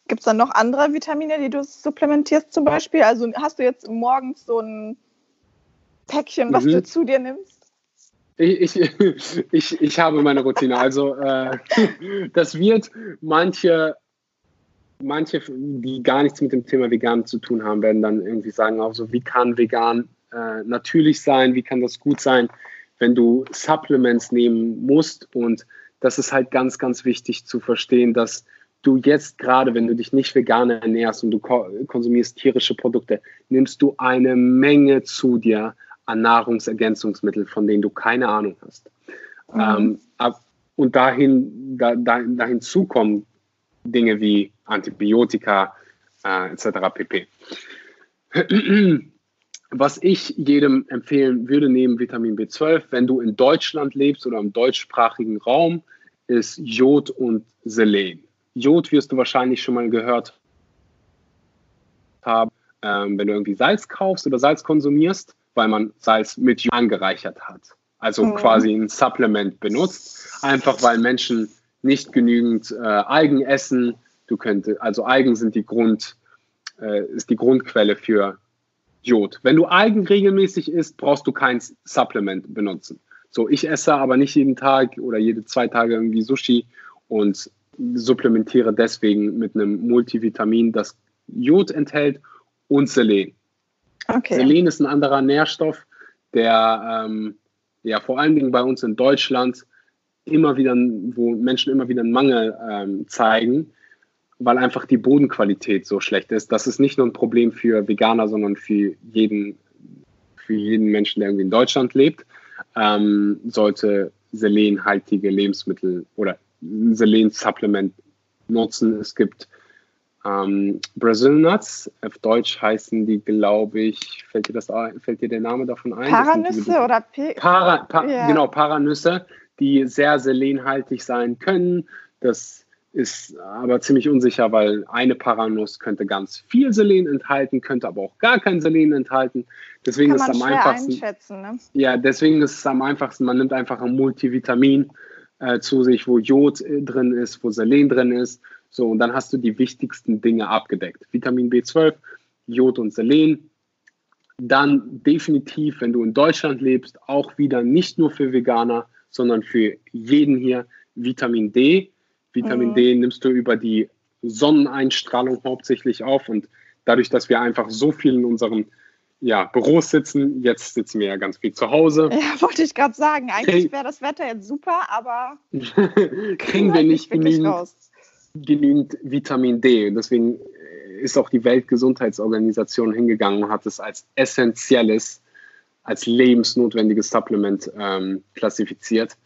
Gibt es dann noch andere Vitamine, die du supplementierst zum Beispiel? Also hast du jetzt morgens so ein Päckchen, was mhm. du zu dir nimmst? Ich, ich, ich, ich habe meine Routine. Also äh, das wird manche, manche, die gar nichts mit dem Thema vegan zu tun haben, werden dann irgendwie sagen, auch so, wie kann vegan äh, natürlich sein, wie kann das gut sein, wenn du Supplements nehmen musst. Und das ist halt ganz, ganz wichtig zu verstehen, dass du jetzt gerade, wenn du dich nicht vegan ernährst und du konsumierst tierische Produkte, nimmst du eine Menge zu dir an Nahrungsergänzungsmitteln, von denen du keine Ahnung hast. Mhm. Ähm, und dahin, da, da, dahin zukommen Dinge wie Antibiotika äh, etc. pp. Was ich jedem empfehlen würde, neben Vitamin B12, wenn du in Deutschland lebst oder im deutschsprachigen Raum, ist Jod und Selen. Jod wirst du wahrscheinlich schon mal gehört haben, ähm, wenn du irgendwie Salz kaufst oder Salz konsumierst weil man Salz mit Jod angereichert hat. Also mhm. quasi ein Supplement benutzt, einfach weil Menschen nicht genügend äh, Algen essen. Du könntest, also Algen sind die Grund, äh, ist die Grundquelle für Jod. Wenn du Algen regelmäßig isst, brauchst du kein Supplement benutzen. So, ich esse aber nicht jeden Tag oder jede zwei Tage irgendwie Sushi und supplementiere deswegen mit einem Multivitamin, das Jod enthält und Selen. Okay. Selen ist ein anderer Nährstoff, der ähm, ja vor allen Dingen bei uns in Deutschland immer wieder, wo Menschen immer wieder einen Mangel ähm, zeigen, weil einfach die Bodenqualität so schlecht ist. Das ist nicht nur ein Problem für Veganer, sondern für jeden, für jeden Menschen, der irgendwie in Deutschland lebt, ähm, sollte selenhaltige Lebensmittel oder Selen-Supplement nutzen. Es gibt ähm, Brazil Nuts, auf Deutsch heißen die, glaube ich, fällt dir, das, fällt dir der Name davon ein? Paranüsse oder P Para, pa yeah. Genau, Paranüsse, die sehr selenhaltig sein können. Das ist aber ziemlich unsicher, weil eine Paranuss könnte ganz viel Selen enthalten, könnte aber auch gar kein Selen enthalten. Deswegen ist es am einfachsten. Ne? Ja, deswegen ist es am einfachsten. Man nimmt einfach ein Multivitamin äh, zu sich, wo Jod äh, drin ist, wo Selen drin ist. So, und dann hast du die wichtigsten Dinge abgedeckt. Vitamin B12, Jod und Selen. Dann definitiv, wenn du in Deutschland lebst, auch wieder nicht nur für Veganer, sondern für jeden hier Vitamin D. Vitamin mhm. D nimmst du über die Sonneneinstrahlung hauptsächlich auf und dadurch, dass wir einfach so viel in unseren ja, Büros sitzen. Jetzt sitzen wir ja ganz viel zu Hause. Ja, wollte ich gerade sagen. Eigentlich wäre das Wetter jetzt super, aber kriegen wir nicht genügend, genügend Vitamin D. Und deswegen ist auch die Weltgesundheitsorganisation hingegangen und hat es als essentielles, als lebensnotwendiges Supplement ähm, klassifiziert.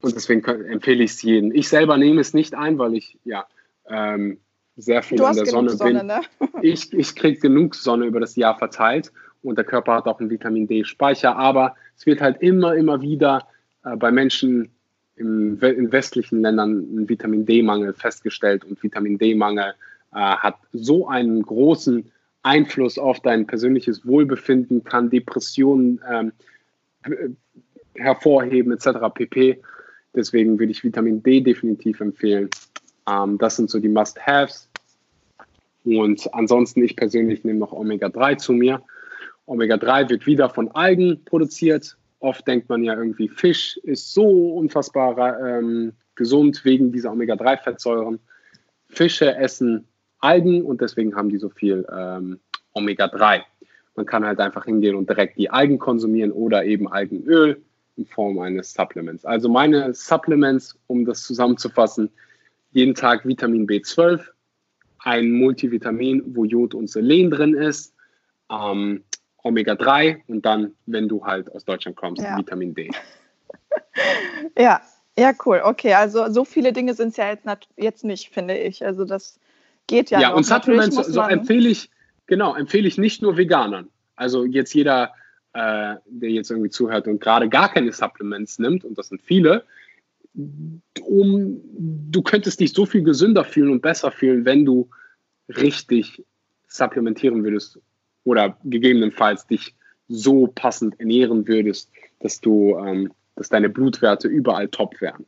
Und deswegen empfehle ich es jedem. Ich selber nehme es nicht ein, weil ich ja ähm, sehr viel in der Sonne, Sonne bin. Ne? Ich, ich kriege genug Sonne über das Jahr verteilt und der Körper hat auch einen Vitamin D-Speicher, aber es wird halt immer, immer wieder äh, bei Menschen im, in westlichen Ländern ein Vitamin D-Mangel festgestellt und Vitamin D-Mangel äh, hat so einen großen Einfluss auf dein persönliches Wohlbefinden, kann Depressionen ähm, hervorheben etc. pp. Deswegen würde ich Vitamin D definitiv empfehlen. Ähm, das sind so die Must-Haves. Und ansonsten, ich persönlich nehme noch Omega-3 zu mir. Omega-3 wird wieder von Algen produziert. Oft denkt man ja irgendwie, Fisch ist so unfassbar ähm, gesund wegen dieser Omega-3-Fettsäuren. Fische essen Algen und deswegen haben die so viel ähm, Omega-3. Man kann halt einfach hingehen und direkt die Algen konsumieren oder eben Algenöl in Form eines Supplements. Also meine Supplements, um das zusammenzufassen, jeden Tag Vitamin B12, ein Multivitamin, wo Jod und Selen drin ist, ähm, Omega-3 und dann, wenn du halt aus Deutschland kommst, ja. Vitamin D. ja, ja, cool. Okay, also so viele Dinge sind es ja jetzt, jetzt nicht, finde ich. Also das geht ja. Ja, noch. und Supplements so empfehle ich, genau, empfehle ich nicht nur Veganern. Also jetzt jeder, äh, der jetzt irgendwie zuhört und gerade gar keine Supplements nimmt, und das sind viele, um, du könntest dich so viel gesünder fühlen und besser fühlen, wenn du richtig supplementieren würdest oder gegebenenfalls dich so passend ernähren würdest, dass du, ähm, dass deine Blutwerte überall top wären.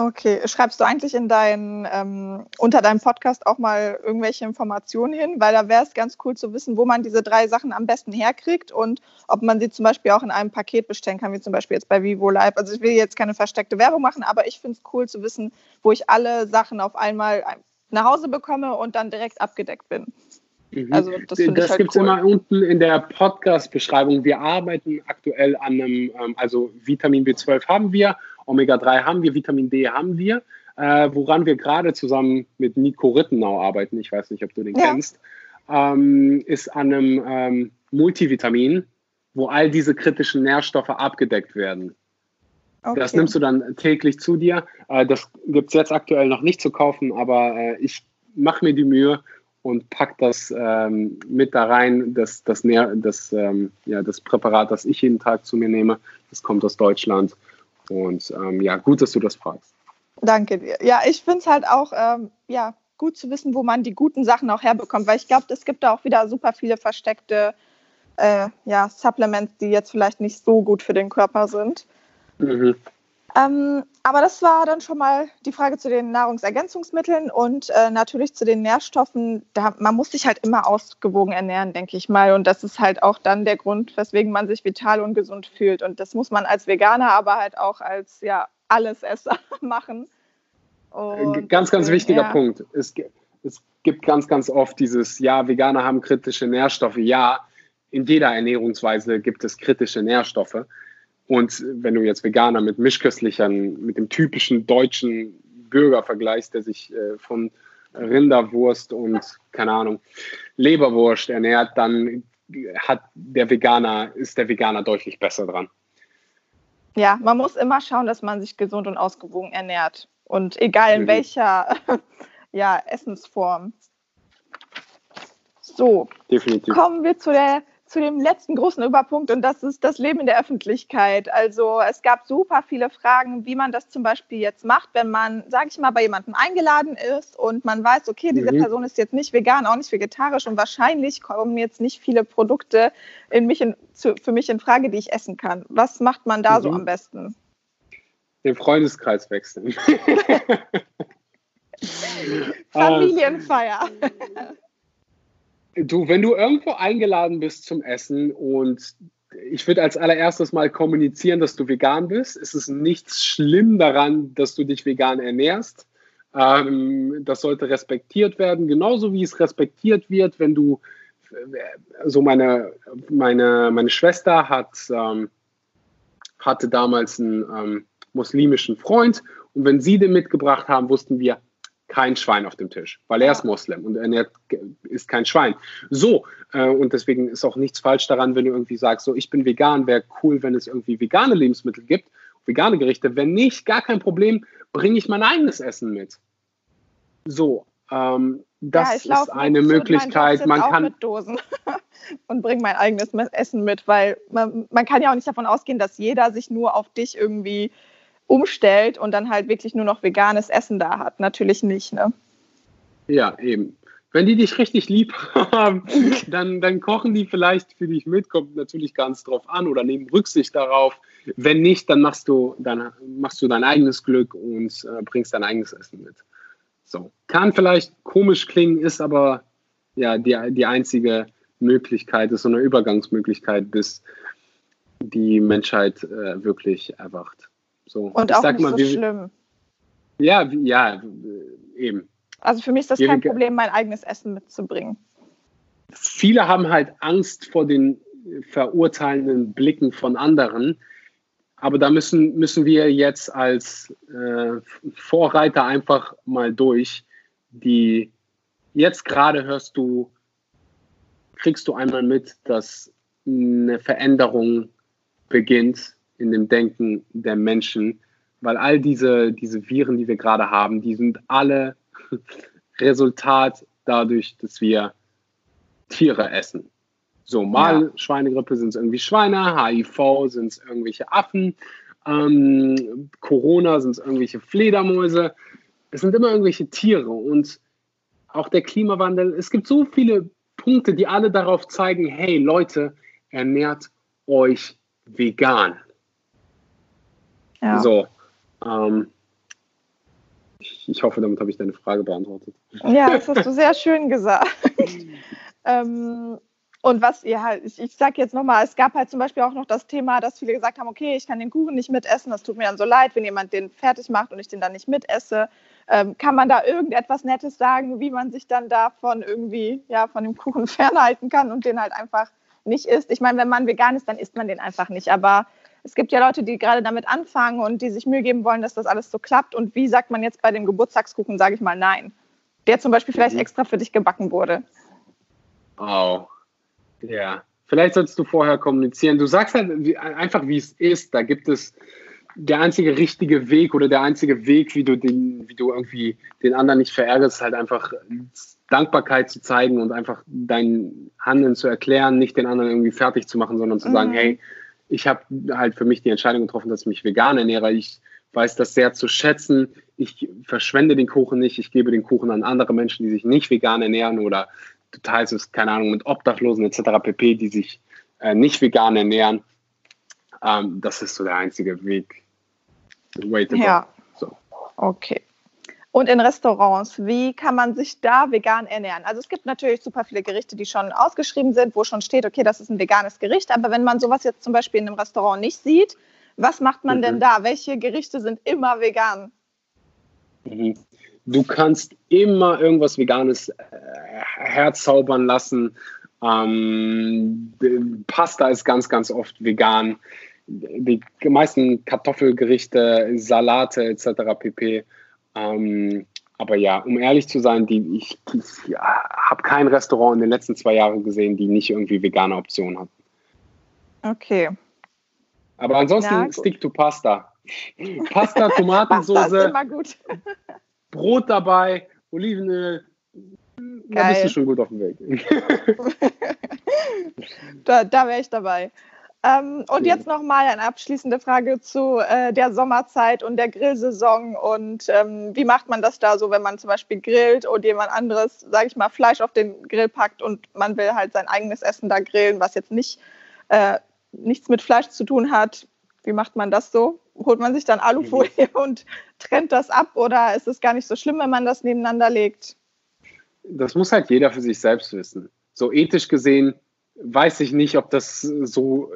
Okay, schreibst du eigentlich in dein, ähm, unter deinem Podcast auch mal irgendwelche Informationen hin? Weil da wäre es ganz cool zu wissen, wo man diese drei Sachen am besten herkriegt und ob man sie zum Beispiel auch in einem Paket bestellen kann, wie zum Beispiel jetzt bei Vivo Live. Also ich will jetzt keine versteckte Werbung machen, aber ich finde es cool zu wissen, wo ich alle Sachen auf einmal nach Hause bekomme und dann direkt abgedeckt bin. Mhm. Also das, das halt gibt es cool. immer unten in der Podcast-Beschreibung. Wir arbeiten aktuell an einem, ähm, also Vitamin B12 haben wir Omega-3 haben wir, Vitamin D haben wir. Äh, woran wir gerade zusammen mit Nico Rittenau arbeiten, ich weiß nicht, ob du den ja. kennst, ähm, ist an einem ähm, Multivitamin, wo all diese kritischen Nährstoffe abgedeckt werden. Okay. Das nimmst du dann täglich zu dir. Äh, das gibt es jetzt aktuell noch nicht zu kaufen, aber äh, ich mache mir die Mühe und pack das ähm, mit da rein. Das, das, das, ähm, ja, das Präparat, das ich jeden Tag zu mir nehme, das kommt aus Deutschland. Und ähm, ja, gut, dass du das fragst. Danke dir. Ja, ich finde es halt auch ähm, ja, gut zu wissen, wo man die guten Sachen auch herbekommt, weil ich glaube, es gibt da auch wieder super viele versteckte äh, ja, Supplements, die jetzt vielleicht nicht so gut für den Körper sind. Mhm. Ähm, aber das war dann schon mal die Frage zu den Nahrungsergänzungsmitteln und äh, natürlich zu den Nährstoffen. Da, man muss sich halt immer ausgewogen ernähren, denke ich mal. Und das ist halt auch dann der Grund, weswegen man sich vital und gesund fühlt. Und das muss man als Veganer, aber halt auch als ja, Allesesser machen. Und ganz, ganz wichtiger ja. Punkt. Es, es gibt ganz, ganz oft dieses, ja, Veganer haben kritische Nährstoffe. Ja, in jeder Ernährungsweise gibt es kritische Nährstoffe. Und wenn du jetzt Veganer mit Mischköstlichern, mit dem typischen deutschen Bürger vergleichst, der sich äh, von Rinderwurst und, keine Ahnung, Leberwurst ernährt, dann hat der Veganer, ist der Veganer deutlich besser dran. Ja, man muss immer schauen, dass man sich gesund und ausgewogen ernährt. Und egal in mhm. welcher ja, Essensform. So, Definitiv. kommen wir zu der zu dem letzten großen Überpunkt und das ist das Leben in der Öffentlichkeit. Also es gab super viele Fragen, wie man das zum Beispiel jetzt macht, wenn man, sage ich mal, bei jemandem eingeladen ist und man weiß, okay, diese mhm. Person ist jetzt nicht vegan, auch nicht vegetarisch und wahrscheinlich kommen jetzt nicht viele Produkte in mich in, zu, für mich in Frage, die ich essen kann. Was macht man da mhm. so am besten? Den Freundeskreis wechseln. Familienfeier. Du, wenn du irgendwo eingeladen bist zum Essen und ich würde als allererstes mal kommunizieren, dass du vegan bist. Es ist nichts schlimm daran, dass du dich vegan ernährst. Ähm, das sollte respektiert werden, genauso wie es respektiert wird, wenn du, so also meine, meine, meine Schwester hat, ähm, hatte damals einen ähm, muslimischen Freund und wenn sie den mitgebracht haben, wussten wir, kein Schwein auf dem Tisch, weil er ist Moslem und er ist kein Schwein. So, äh, und deswegen ist auch nichts falsch daran, wenn du irgendwie sagst, so, ich bin vegan, wäre cool, wenn es irgendwie vegane Lebensmittel gibt, vegane Gerichte. Wenn nicht, gar kein Problem, bringe ich mein eigenes Essen mit. So, ähm, das ja, ist eine Möglichkeit. Man kann mit Dosen und bringe mein eigenes Essen mit, weil man, man kann ja auch nicht davon ausgehen, dass jeder sich nur auf dich irgendwie umstellt und dann halt wirklich nur noch veganes Essen da hat. Natürlich nicht, ne? Ja, eben. Wenn die dich richtig lieb haben, dann, dann kochen die vielleicht für dich mit, kommt natürlich ganz drauf an oder nehmen Rücksicht darauf. Wenn nicht, dann machst du, dann machst du dein eigenes Glück und äh, bringst dein eigenes Essen mit. So. Kann vielleicht komisch klingen, ist aber ja die, die einzige Möglichkeit, ist so eine Übergangsmöglichkeit, bis die Menschheit äh, wirklich erwacht. So, und auch nicht mal, so wie, schlimm. Ja, ja, eben. Also für mich ist das kein Problem, mein eigenes Essen mitzubringen. Viele haben halt Angst vor den verurteilenden Blicken von anderen. Aber da müssen, müssen wir jetzt als äh, Vorreiter einfach mal durch. Die jetzt gerade hörst du, kriegst du einmal mit, dass eine Veränderung beginnt in dem Denken der Menschen, weil all diese, diese Viren, die wir gerade haben, die sind alle Resultat dadurch, dass wir Tiere essen. So, mal ja. Schweinegrippe sind es irgendwie Schweine, HIV sind es irgendwelche Affen, ähm, Corona sind es irgendwelche Fledermäuse. Es sind immer irgendwelche Tiere und auch der Klimawandel. Es gibt so viele Punkte, die alle darauf zeigen, hey Leute, ernährt euch vegan. Ja. So. Ähm, ich hoffe, damit habe ich deine Frage beantwortet. Ja, das hast du sehr schön gesagt. ähm, und was ihr halt, ich, ich sage jetzt nochmal, es gab halt zum Beispiel auch noch das Thema, dass viele gesagt haben, okay, ich kann den Kuchen nicht mitessen, das tut mir dann so leid, wenn jemand den fertig macht und ich den dann nicht mitesse. Ähm, kann man da irgendetwas Nettes sagen, wie man sich dann davon irgendwie, ja, von dem Kuchen fernhalten kann und den halt einfach nicht isst? Ich meine, wenn man vegan ist, dann isst man den einfach nicht, aber es gibt ja Leute, die gerade damit anfangen und die sich Mühe geben wollen, dass das alles so klappt. Und wie sagt man jetzt bei dem Geburtstagskuchen, sage ich mal, nein? Der zum Beispiel vielleicht mhm. extra für dich gebacken wurde. Oh, ja. Vielleicht solltest du vorher kommunizieren. Du sagst halt einfach, wie es ist. Da gibt es der einzige richtige Weg oder der einzige Weg, wie du den, wie du irgendwie den anderen nicht verärgerst, halt einfach Dankbarkeit zu zeigen und einfach dein Handeln zu erklären, nicht den anderen irgendwie fertig zu machen, sondern zu sagen, mhm. hey, ich habe halt für mich die Entscheidung getroffen, dass ich mich vegan ernähre. Ich weiß das sehr zu schätzen. Ich verschwende den Kuchen nicht. Ich gebe den Kuchen an andere Menschen, die sich nicht vegan ernähren oder du teilst es, keine Ahnung, mit Obdachlosen etc. pp., die sich äh, nicht vegan ernähren. Ähm, das ist so der einzige Weg. Way to ja. So. Okay. Und in Restaurants, wie kann man sich da vegan ernähren? Also es gibt natürlich super viele Gerichte, die schon ausgeschrieben sind, wo schon steht, okay, das ist ein veganes Gericht. Aber wenn man sowas jetzt zum Beispiel in einem Restaurant nicht sieht, was macht man mhm. denn da? Welche Gerichte sind immer vegan? Mhm. Du kannst immer irgendwas Veganes äh, herzaubern lassen. Ähm, Pasta ist ganz, ganz oft vegan. die meisten Kartoffelgerichte, Salate etc. pp. Ähm, aber ja, um ehrlich zu sein, die, ich, ich ja, habe kein Restaurant in den letzten zwei Jahren gesehen, die nicht irgendwie vegane Optionen hatten. Okay. Aber ansonsten ja, stick to Pasta. Pasta, gut. Brot dabei, Olivenöl. Geil. Da bist du schon gut auf dem Weg. da da wäre ich dabei. Ähm, und jetzt nochmal eine abschließende Frage zu äh, der Sommerzeit und der Grillsaison. Und ähm, wie macht man das da so, wenn man zum Beispiel grillt und jemand anderes, sage ich mal, Fleisch auf den Grill packt und man will halt sein eigenes Essen da grillen, was jetzt nicht äh, nichts mit Fleisch zu tun hat? Wie macht man das so? Holt man sich dann Alufolie mhm. und trennt das ab oder ist es gar nicht so schlimm, wenn man das nebeneinander legt? Das muss halt jeder für sich selbst wissen. So ethisch gesehen weiß ich nicht, ob das so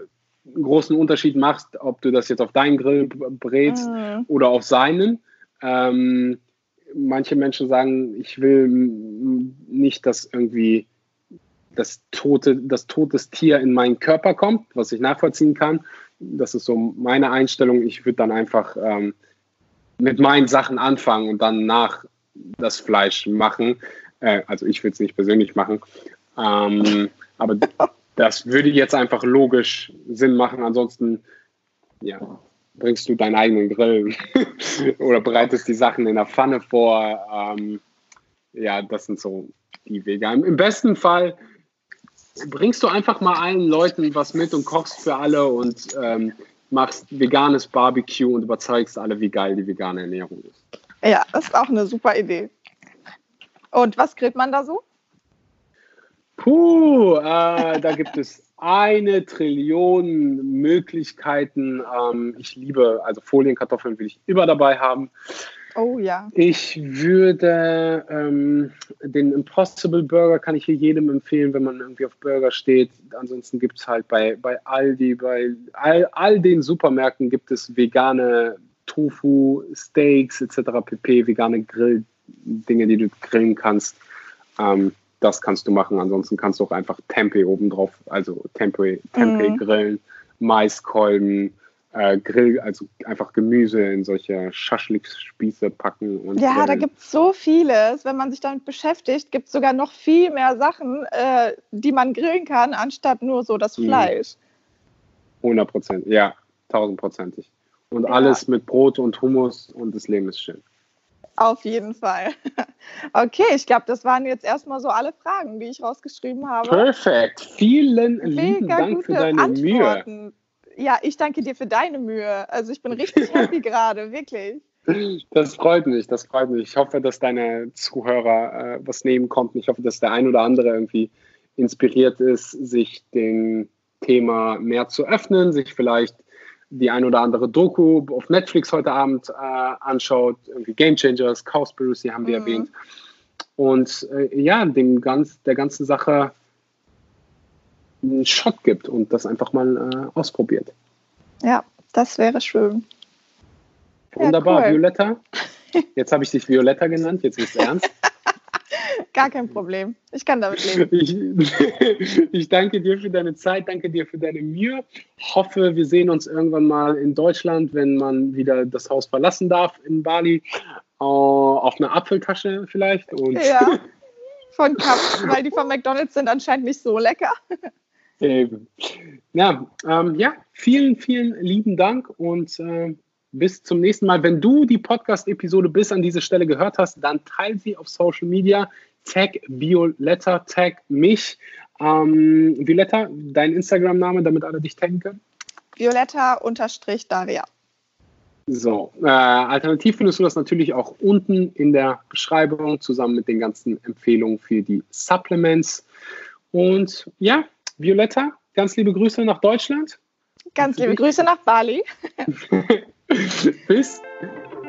einen großen Unterschied macht, ob du das jetzt auf deinen Grill brätst mhm. oder auf seinen. Ähm, manche Menschen sagen, ich will nicht, dass irgendwie das tote, das totes Tier in meinen Körper kommt, was ich nachvollziehen kann. Das ist so meine Einstellung. Ich würde dann einfach ähm, mit meinen Sachen anfangen und dann nach das Fleisch machen. Äh, also ich würde es nicht persönlich machen. Ähm, aber das würde jetzt einfach logisch Sinn machen. Ansonsten, ja, bringst du deinen eigenen Grill oder bereitest die Sachen in der Pfanne vor. Ähm, ja, das sind so die Wege. Im besten Fall bringst du einfach mal allen Leuten was mit und kochst für alle und ähm, machst veganes Barbecue und überzeugst alle, wie geil die vegane Ernährung ist. Ja, das ist auch eine super Idee. Und was grillt man da so? Puh, äh, da gibt es eine Trillion Möglichkeiten. Ähm, ich liebe, also Folienkartoffeln will ich immer dabei haben. Oh ja. Ich würde ähm, den Impossible Burger kann ich hier jedem empfehlen, wenn man irgendwie auf Burger steht. Ansonsten gibt es halt bei, bei Aldi, bei all, all den Supermärkten gibt es vegane Tofu, Steaks etc. pp, vegane Grilldinge, die du grillen kannst. Ähm, das kannst du machen. Ansonsten kannst du auch einfach Tempeh obendrauf, also Tempeh, Tempeh mhm. grillen, Maiskolben, äh, Grill, also einfach Gemüse in solche Schaschlik-Spieße packen. Und ja, grillen. da gibt es so vieles. Wenn man sich damit beschäftigt, gibt es sogar noch viel mehr Sachen, äh, die man grillen kann, anstatt nur so das mhm. Fleisch. 100 Prozent, ja, tausendprozentig. Und ja. alles mit Brot und Hummus und das Leben ist schön. Auf jeden Fall. Okay, ich glaube, das waren jetzt erstmal so alle Fragen, die ich rausgeschrieben habe. Perfekt. Vielen lieben Dank für deine Antworten. Mühe. Ja, ich danke dir für deine Mühe. Also ich bin richtig happy gerade, wirklich. Das freut mich, das freut mich. Ich hoffe, dass deine Zuhörer äh, was nehmen konnten. Ich hoffe, dass der ein oder andere irgendwie inspiriert ist, sich dem Thema mehr zu öffnen, sich vielleicht die ein oder andere Doku auf Netflix heute Abend äh, anschaut, irgendwie Game Changers, Cowspiracy haben wir mhm. erwähnt. Und äh, ja, dem ganz, der ganzen Sache einen Shot gibt und das einfach mal äh, ausprobiert. Ja, das wäre schön. Wunderbar, ja, cool. Violetta. Jetzt habe ich dich Violetta genannt, jetzt ist es ernst. Gar kein Problem. Ich kann damit leben. Ich, ich, danke dir für deine Zeit, danke dir für deine Mühe. Hoffe, wir sehen uns irgendwann mal in Deutschland, wenn man wieder das Haus verlassen darf in Bali. Uh, auf einer Apfeltasche vielleicht. Und ja, von Cups, weil die von McDonalds sind anscheinend nicht so lecker. Eben. Ja, ähm, ja, vielen, vielen lieben Dank und äh, bis zum nächsten Mal. Wenn du die Podcast-Episode bis an diese Stelle gehört hast, dann teile sie auf Social Media. Tag Violetta, tag mich. Ähm, Violetta, dein Instagram-Name, damit alle dich taggen können? Violetta-Daria. So, äh, alternativ findest du das natürlich auch unten in der Beschreibung zusammen mit den ganzen Empfehlungen für die Supplements. Und ja, Violetta, ganz liebe Grüße nach Deutschland. Ganz liebe Grüße nach Bali. Bis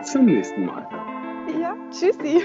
zum nächsten Mal. Ja, tschüssi.